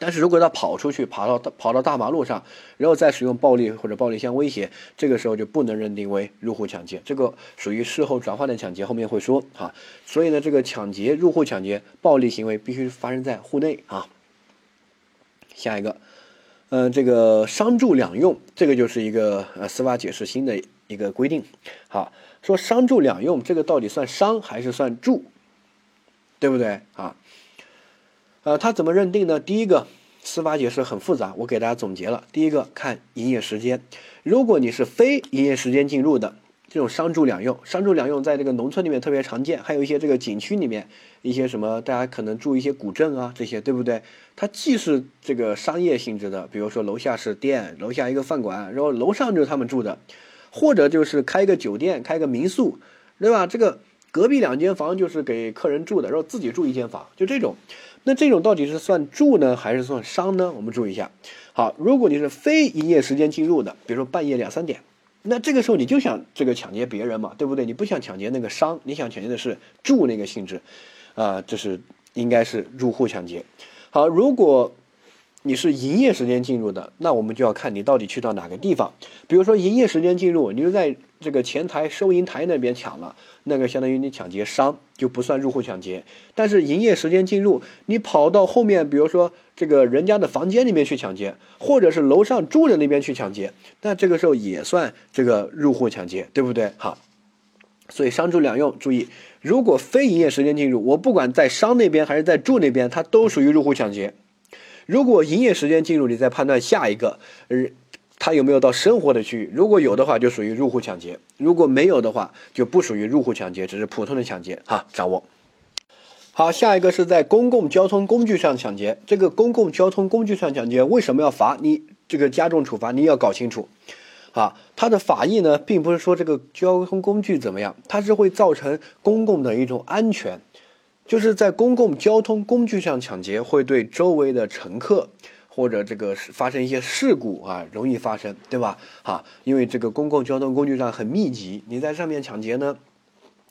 但是如果他跑出去，跑到跑到大马路上，然后再使用暴力或者暴力相威胁，这个时候就不能认定为入户抢劫，这个属于事后转换的抢劫，后面会说啊。所以呢，这个抢劫、入户抢劫暴力行为必须发生在户内啊。下一个，嗯，这个商住两用，这个就是一个呃司法解释新的一个规定。好，说商住两用，这个到底算商还是算住，对不对啊？呃，他怎么认定呢？第一个，司法解释很复杂，我给大家总结了。第一个，看营业时间，如果你是非营业时间进入的，这种商住两用，商住两用在这个农村里面特别常见，还有一些这个景区里面一些什么，大家可能住一些古镇啊，这些对不对？它既是这个商业性质的，比如说楼下是店，楼下一个饭馆，然后楼上就是他们住的，或者就是开一个酒店，开一个民宿，对吧？这个隔壁两间房就是给客人住的，然后自己住一间房，就这种。那这种到底是算住呢，还是算商呢？我们注意一下。好，如果你是非营业时间进入的，比如说半夜两三点，那这个时候你就想这个抢劫别人嘛，对不对？你不想抢劫那个商，你想抢劫的是住那个性质，啊，这是应该是入户抢劫。好，如果你是营业时间进入的，那我们就要看你到底去到哪个地方。比如说营业时间进入，你就在这个前台收银台那边抢了。那个相当于你抢劫商就不算入户抢劫，但是营业时间进入，你跑到后面，比如说这个人家的房间里面去抢劫，或者是楼上住的那边去抢劫，那这个时候也算这个入户抢劫，对不对？好，所以商住两用，注意，如果非营业时间进入，我不管在商那边还是在住那边，它都属于入户抢劫。如果营业时间进入，你再判断下一个，呃。他有没有到生活的区域？如果有的话，就属于入户抢劫；如果没有的话，就不属于入户抢劫，只是普通的抢劫。哈，掌握。好，下一个是在公共交通工具上抢劫。这个公共交通工具上抢劫为什么要罚？你这个加重处罚，你要搞清楚。啊，它的法益呢，并不是说这个交通工具怎么样，它是会造成公共的一种安全，就是在公共交通工具上抢劫，会对周围的乘客。或者这个发生一些事故啊，容易发生，对吧？哈，因为这个公共交通工具上很密集，你在上面抢劫呢，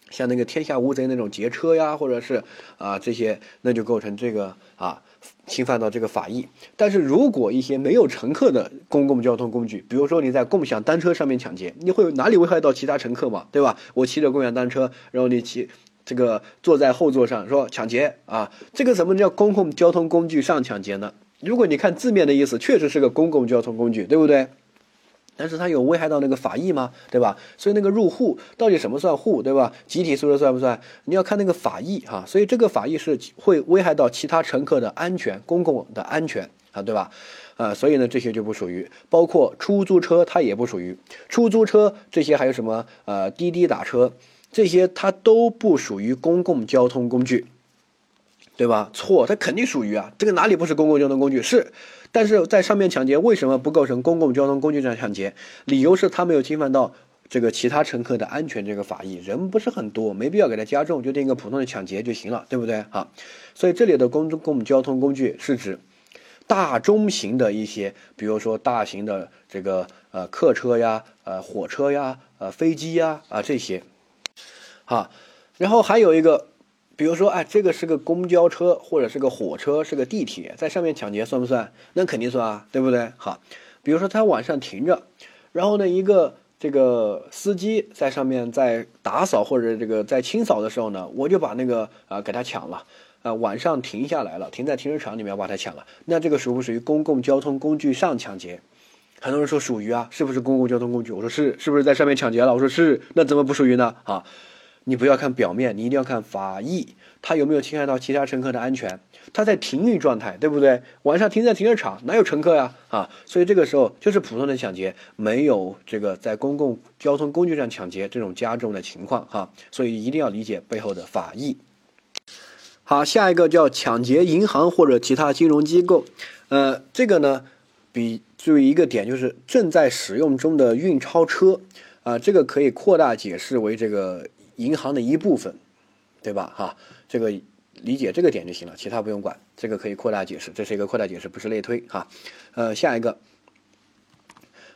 像那个天下无贼那种劫车呀，或者是啊这些，那就构成这个啊侵犯到这个法益。但是如果一些没有乘客的公共交通工具，比如说你在共享单车上面抢劫，你会有哪里危害到其他乘客嘛？对吧？我骑着共享单车，然后你骑这个坐在后座上说抢劫啊，这个怎么叫公共交通工具上抢劫呢？如果你看字面的意思，确实是个公共交通工具，对不对？但是它有危害到那个法益吗？对吧？所以那个入户到底什么算户，对吧？集体宿舍算不算？你要看那个法益哈。所以这个法益是会危害到其他乘客的安全、公共的安全啊，对吧？啊，所以呢这些就不属于，包括出租车它也不属于，出租车这些还有什么呃滴滴打车这些它都不属于公共交通工具。对吧？错，它肯定属于啊，这个哪里不是公共交通工具？是，但是在上面抢劫为什么不构成公共交通工具上抢劫？理由是他没有侵犯到这个其他乘客的安全这个法益，人不是很多，没必要给他加重，就定一个普通的抢劫就行了，对不对？哈，所以这里的公共交通工具是指大中型的一些，比如说大型的这个呃客车呀、呃火车呀、呃飞机呀啊这些，好，然后还有一个。比如说，哎，这个是个公交车，或者是个火车，是个地铁，在上面抢劫算不算？那肯定算啊，对不对？好，比如说他晚上停着，然后呢，一个这个司机在上面在打扫或者这个在清扫的时候呢，我就把那个啊给他抢了，啊晚上停下来了，停在停车场里面把他抢了，那这个属不属于公共交通工具上抢劫？很多人说属于啊，是不是公共交通工具？我说是，是不是在上面抢劫了？我说是，那怎么不属于呢？啊？你不要看表面，你一定要看法益，他有没有侵害到其他乘客的安全？他在停运状态，对不对？晚上停在停车场，哪有乘客呀？啊，所以这个时候就是普通的抢劫，没有这个在公共交通工具上抢劫这种加重的情况哈。所以一定要理解背后的法益。好，下一个叫抢劫银行或者其他金融机构，呃，这个呢，比注意一个点就是正在使用中的运钞车，啊，这个可以扩大解释为这个。银行的一部分，对吧？哈，这个理解这个点就行了，其他不用管。这个可以扩大解释，这是一个扩大解释，不是类推哈。呃，下一个，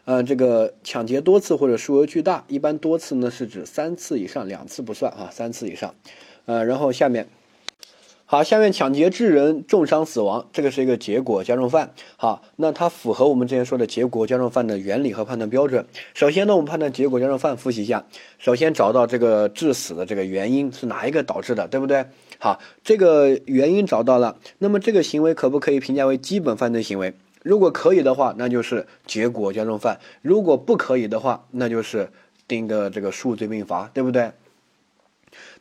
呃，这个抢劫多次或者数额巨大，一般多次呢是指三次以上，两次不算啊，三次以上。呃，然后下面。好，下面抢劫致人重伤死亡，这个是一个结果加重犯。好，那它符合我们之前说的结果加重犯的原理和判断标准。首先呢，我们判断结果加重犯，复习一下。首先找到这个致死的这个原因是哪一个导致的，对不对？好，这个原因找到了，那么这个行为可不可以评价为基本犯罪行为？如果可以的话，那就是结果加重犯；如果不可以的话，那就是定个这个数罪并罚，对不对？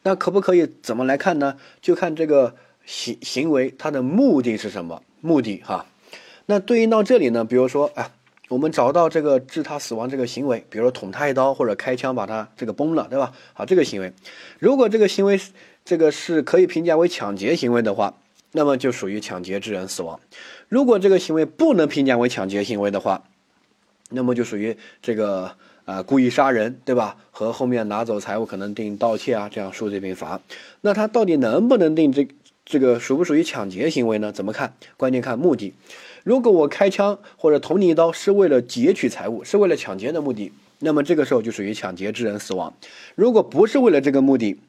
那可不可以怎么来看呢？就看这个行行为它的目的是什么目的哈。那对应到这里呢，比如说哎，我们找到这个致他死亡这个行为，比如说捅他一刀或者开枪把他这个崩了，对吧？好，这个行为，如果这个行为这个是可以评价为抢劫行为的话，那么就属于抢劫致人死亡。如果这个行为不能评价为抢劫行为的话，那么就属于这个。啊，故意杀人，对吧？和后面拿走财物可能定盗窃啊，这样数罪并罚。那他到底能不能定这这个属不属于抢劫行为呢？怎么看？关键看目的。如果我开枪或者捅你一刀是为了劫取财物，是为了抢劫的目的，那么这个时候就属于抢劫致人死亡。如果不是为了这个目的，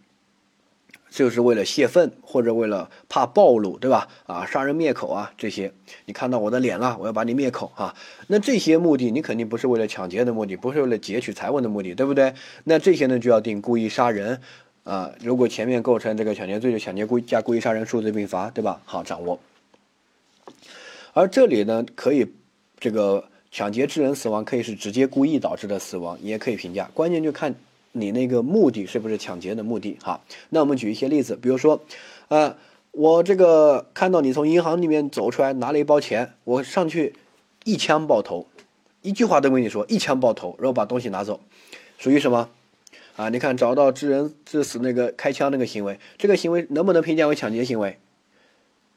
就是为了泄愤，或者为了怕暴露，对吧？啊，杀人灭口啊，这些，你看到我的脸了，我要把你灭口啊。那这些目的，你肯定不是为了抢劫的目的，不是为了劫取财物的目的，对不对？那这些呢，就要定故意杀人啊。如果前面构成这个抢劫罪，就抢劫故意加故意杀人，数罪并罚，对吧？好，掌握。而这里呢，可以这个抢劫致人死亡，可以是直接故意导致的死亡，也可以评价，关键就看。你那个目的是不是抢劫的目的？哈，那我们举一些例子，比如说，呃，我这个看到你从银行里面走出来，拿了一包钱，我上去一枪爆头，一句话都没跟你说，一枪爆头，然后把东西拿走，属于什么？啊，你看找到致人致死那个开枪那个行为，这个行为能不能评价为抢劫行为？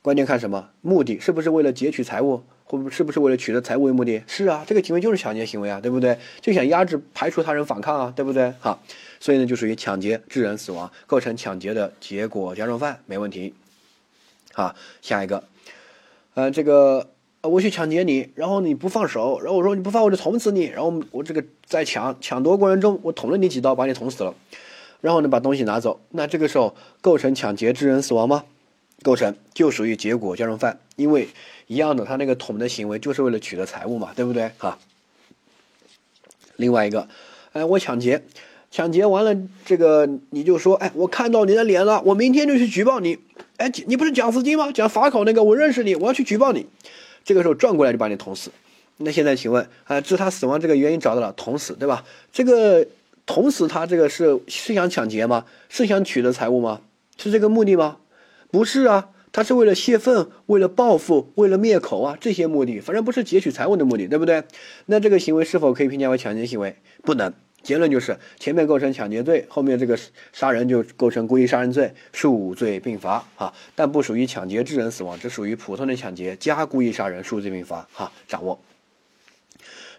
关键看什么？目的是不是为了劫取财物？会不是不是为了取得财物为目的？是啊，这个行为就是抢劫行为啊，对不对？就想压制、排除他人反抗啊，对不对？好，所以呢，就属于抢劫致人死亡，构成抢劫的结果加重犯，没问题。好，下一个，呃，这个我去抢劫你，然后你不放手，然后我说你不放我就捅死你，然后我这个在抢抢夺过程中，我捅了你几刀，把你捅死了，然后呢把东西拿走，那这个时候构成抢劫致人死亡吗？构成就属于结果加重犯，因为。一样的，他那个捅的行为就是为了取得财物嘛，对不对？哈。另外一个，哎，我抢劫，抢劫完了，这个你就说，哎，我看到你的脸了，我明天就去举报你。哎，你不是蒋思金吗？讲法考那个，我认识你，我要去举报你。这个时候转过来就把你捅死，那现在请问啊，致他死亡这个原因找到了，捅死对吧？这个捅死他这个是是想抢劫吗？是想取得财物吗？是这个目的吗？不是啊，他是为了泄愤，为了报复，为了灭口啊，这些目的，反正不是劫取财物的目的，对不对？那这个行为是否可以评价为抢劫行为？不能。结论就是前面构成抢劫罪，后面这个杀人就构成故意杀人罪，数罪并罚啊，但不属于抢劫致人死亡，只属于普通的抢劫加故意杀人，数罪并罚哈，掌握。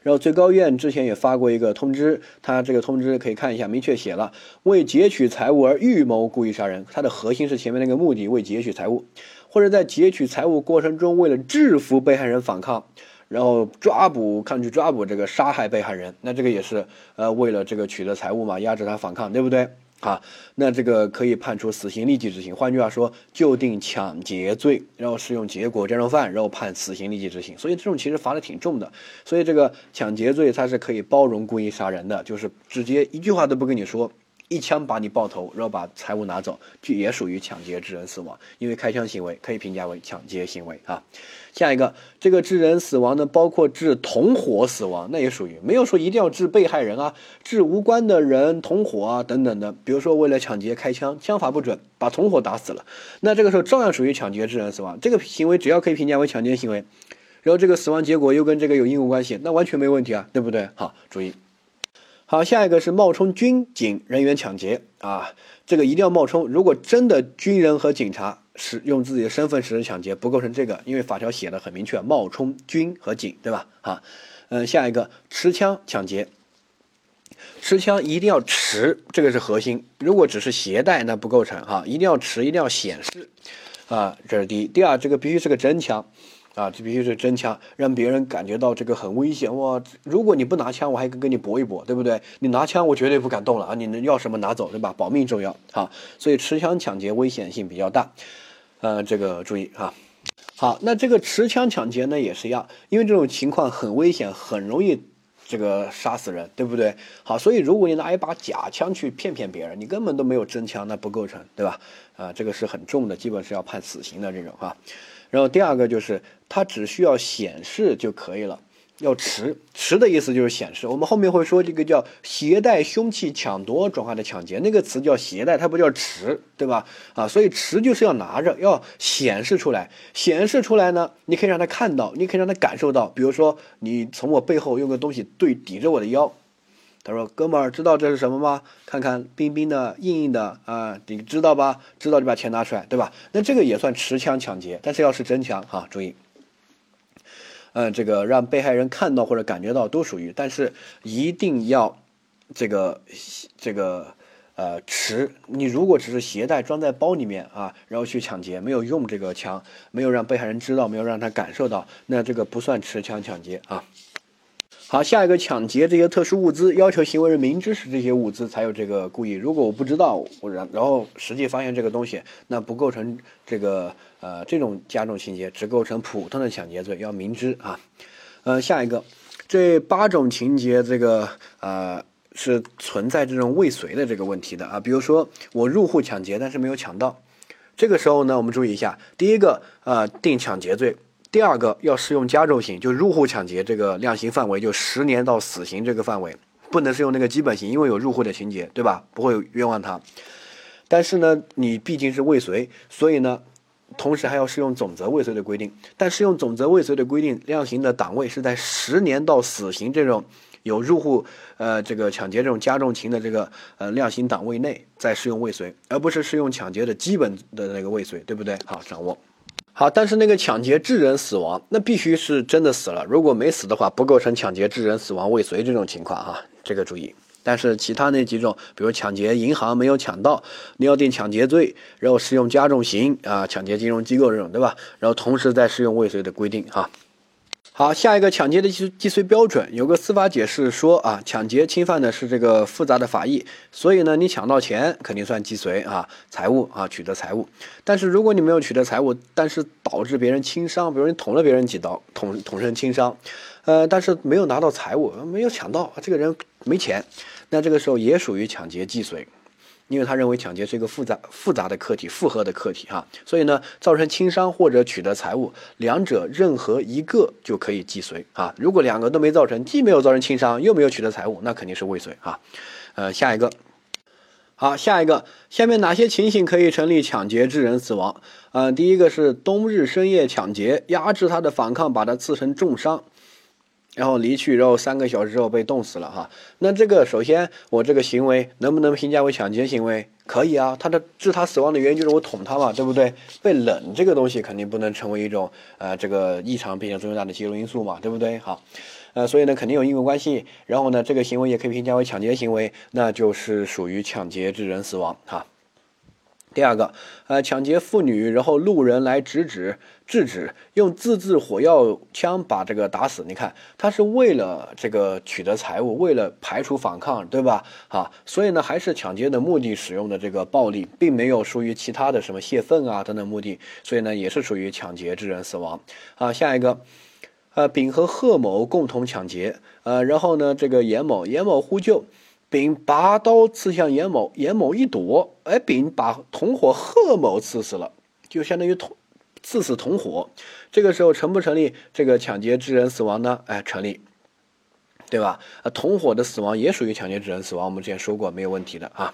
然后最高院之前也发过一个通知，他这个通知可以看一下，明确写了为劫取财物而预谋故意杀人，它的核心是前面那个目的，为劫取财物，或者在劫取财物过程中为了制服被害人反抗。然后抓捕，抗拒抓捕这个杀害被害人，那这个也是呃为了这个取得财物嘛，压制他反抗，对不对？啊，那这个可以判处死刑立即执行。换句话说，就定抢劫罪，然后适用结果加重犯，然后判死刑立即执行。所以这种其实罚的挺重的。所以这个抢劫罪它是可以包容故意杀人的，就是直接一句话都不跟你说。一枪把你爆头，然后把财物拿走，就也属于抢劫致人死亡，因为开枪行为可以评价为抢劫行为啊。下一个，这个致人死亡呢，包括致同伙死亡，那也属于没有说一定要致被害人啊，致无关的人、同伙啊等等的。比如说为了抢劫开枪，枪法不准，把同伙打死了，那这个时候照样属于抢劫致人死亡。这个行为只要可以评价为抢劫行为，然后这个死亡结果又跟这个有因果关系，那完全没问题啊，对不对？好，注意。好，下一个是冒充军警人员抢劫啊，这个一定要冒充。如果真的军人和警察使用自己的身份实施抢劫，不构成这个，因为法条写的很明确，冒充军和警，对吧？啊，嗯，下一个持枪抢劫，持枪一定要持，这个是核心。如果只是携带，那不构成哈，一定要持，一定要显示啊，这是第一。第二，这个必须是个真枪。啊，这必须是真枪，让别人感觉到这个很危险哇！如果你不拿枪，我还跟跟你搏一搏，对不对？你拿枪，我绝对不敢动了啊！你能要什么拿走，对吧？保命重要啊！所以持枪抢劫危险性比较大，呃，这个注意啊。好，那这个持枪抢劫呢也是一样，因为这种情况很危险，很容易这个杀死人，对不对？好，所以如果你拿一把假枪去骗骗别人，你根本都没有真枪，那不构成，对吧？啊，这个是很重的，基本是要判死刑的这种啊。然后第二个就是，它只需要显示就可以了，要持持的意思就是显示。我们后面会说这个叫携带凶器抢夺转化的抢劫，那个词叫携带，它不叫持，对吧？啊，所以持就是要拿着，要显示出来。显示出来呢，你可以让他看到，你可以让他感受到。比如说，你从我背后用个东西对抵着我的腰。他说：“哥们儿，知道这是什么吗？看看冰冰的、硬硬的啊，你知道吧？知道就把钱拿出来，对吧？那这个也算持枪抢劫，但是要是真枪哈，注意。嗯，这个让被害人看到或者感觉到都属于，但是一定要这个这个呃持。你如果只是携带装在包里面啊，然后去抢劫，没有用这个枪，没有让被害人知道，没有让他感受到，那这个不算持枪抢劫啊。”好，下一个抢劫这些特殊物资，要求行为人明知是这些物资才有这个故意。如果我不知道，我然然后实际发现这个东西，那不构成这个呃这种加重情节，只构成普通的抢劫罪，要明知啊。呃，下一个这八种情节，这个呃是存在这种未遂的这个问题的啊。比如说我入户抢劫，但是没有抢到，这个时候呢，我们注意一下，第一个呃定抢劫罪。第二个要适用加重刑，就入户抢劫这个量刑范围就十年到死刑这个范围，不能适用那个基本刑，因为有入户的情节，对吧？不会冤枉他。但是呢，你毕竟是未遂，所以呢，同时还要适用总则未遂的规定。但适用总则未遂的规定，量刑的档位是在十年到死刑这种有入户呃这个抢劫这种加重刑的这个呃量刑档位内再适用未遂，而不是适用抢劫的基本的那个未遂，对不对？好，掌握。好，但是那个抢劫致人死亡，那必须是真的死了。如果没死的话，不构成抢劫致人死亡未遂这种情况啊，这个注意。但是其他那几种，比如抢劫银行没有抢到，你要定抢劫罪，然后适用加重刑啊，抢劫金融机构这种，对吧？然后同时再适用未遂的规定啊。好，下一个抢劫的计计税标准有个司法解释说啊，抢劫侵犯的是这个复杂的法益，所以呢，你抢到钱肯定算既遂啊，财物啊，取得财物。但是如果你没有取得财物，但是导致别人轻伤，比如你捅了别人几刀，捅捅身轻伤，呃，但是没有拿到财物，没有抢到，这个人没钱，那这个时候也属于抢劫既遂。因为他认为抢劫是一个复杂复杂的课题、复合的课题哈，所以呢，造成轻伤或者取得财物，两者任何一个就可以既遂啊。如果两个都没造成，既没有造成轻伤，又没有取得财物，那肯定是未遂啊。呃，下一个，好，下一个，下面哪些情形可以成立抢劫致人死亡？嗯，第一个是冬日深夜抢劫，压制他的反抗，把他刺成重伤。然后离去，然后三个小时之后被冻死了哈。那这个首先我这个行为能不能评价为抢劫行为？可以啊，他的致他死亡的原因就是我捅他嘛，对不对？被冷这个东西肯定不能成为一种呃这个异常并且作用大的介入因素嘛，对不对？好，呃，所以呢肯定有因果关系。然后呢这个行为也可以评价为抢劫行为，那就是属于抢劫致人死亡哈。第二个，呃，抢劫妇女，然后路人来制止，制止，用自制火药枪把这个打死。你看，他是为了这个取得财物，为了排除反抗，对吧？啊，所以呢，还是抢劫的目的使用的这个暴力，并没有属于其他的什么泄愤啊等等目的，所以呢，也是属于抢劫致人死亡。啊，下一个，呃，丙和贺某共同抢劫，呃，然后呢，这个严某，严某呼救。丙拔刀刺向严某，严某一躲，哎，丙把同伙贺某刺死了，就相当于同刺死同伙。这个时候成不成立这个抢劫致人死亡呢？哎，成立，对吧？啊，同伙的死亡也属于抢劫致人死亡，我们之前说过没有问题的啊，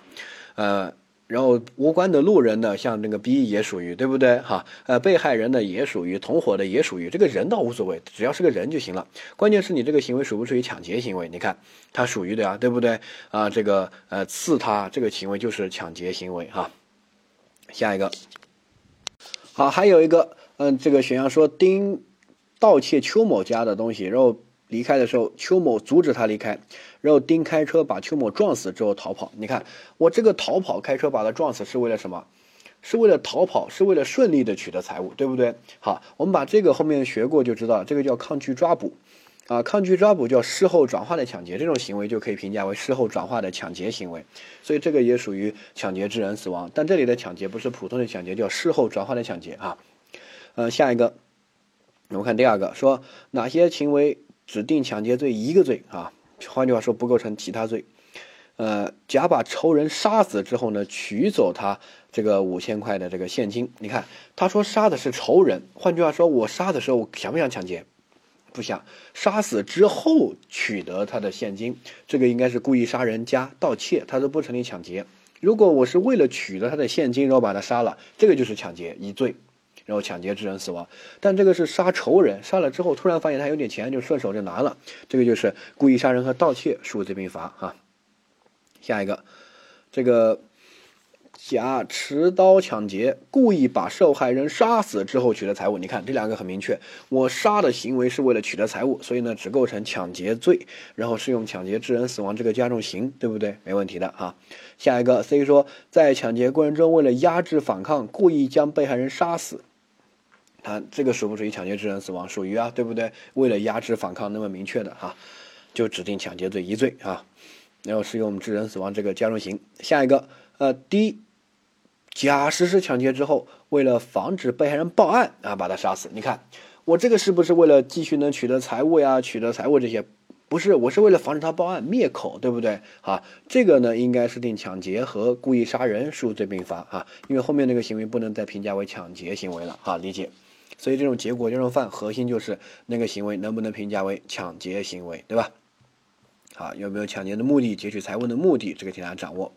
呃。然后无关的路人呢，像那个 B 也属于，对不对？哈，呃，被害人呢也属于，同伙的也属于，这个人倒无所谓，只要是个人就行了。关键是你这个行为属不属于抢劫行为？你看，他属于的呀，对不对？啊，这个呃刺他这个行为就是抢劫行为哈。下一个，好，还有一个，嗯，这个选项说丁盗窃邱某家的东西，然后。离开的时候，邱某阻止他离开，然后丁开车把邱某撞死之后逃跑。你看，我这个逃跑开车把他撞死是为了什么？是为了逃跑，是为了顺利的取得财物，对不对？好，我们把这个后面学过就知道，这个叫抗拒抓捕，啊，抗拒抓捕叫事后转化的抢劫，这种行为就可以评价为事后转化的抢劫行为，所以这个也属于抢劫致人死亡。但这里的抢劫不是普通的抢劫，叫事后转化的抢劫啊。呃，下一个，我们看第二个，说哪些行为？指定抢劫罪一个罪啊，换句话说不构成其他罪。呃，甲把仇人杀死之后呢，取走他这个五千块的这个现金。你看，他说杀的是仇人，换句话说，我杀的时候想不想抢劫？不想。杀死之后取得他的现金，这个应该是故意杀人加盗窃，他都不成立抢劫。如果我是为了取得他的现金，然后把他杀了，这个就是抢劫一罪。然后抢劫致人死亡，但这个是杀仇人，杀了之后突然发现他有点钱，就顺手就拿了，这个就是故意杀人和盗窃，数罪并罚哈。下一个，这个甲持刀抢劫，故意把受害人杀死之后取得财物，你看这两个很明确，我杀的行为是为了取得财物，所以呢只构成抢劫罪，然后适用抢劫致人死亡这个加重刑，对不对？没问题的哈。下一个 C 说，在抢劫过程中为了压制反抗，故意将被害人杀死。他这个属不属于抢劫致人死亡？属于啊，对不对？为了压制反抗，那么明确的哈，就指定抢劫罪一罪啊，然后适用致人死亡这个加重刑。下一个，呃，D，甲实施抢劫之后，为了防止被害人报案啊，把他杀死。你看，我这个是不是为了继续能取得财物呀？取得财物这些，不是，我是为了防止他报案灭口，对不对？啊，这个呢，应该是定抢劫和故意杀人数罪并罚啊，因为后面那个行为不能再评价为抢劫行为了啊，理解？所以这种结果这种犯核心就是那个行为能不能评价为抢劫行为，对吧？好，有没有抢劫的目的、劫取财物的目的，这个请大家掌握。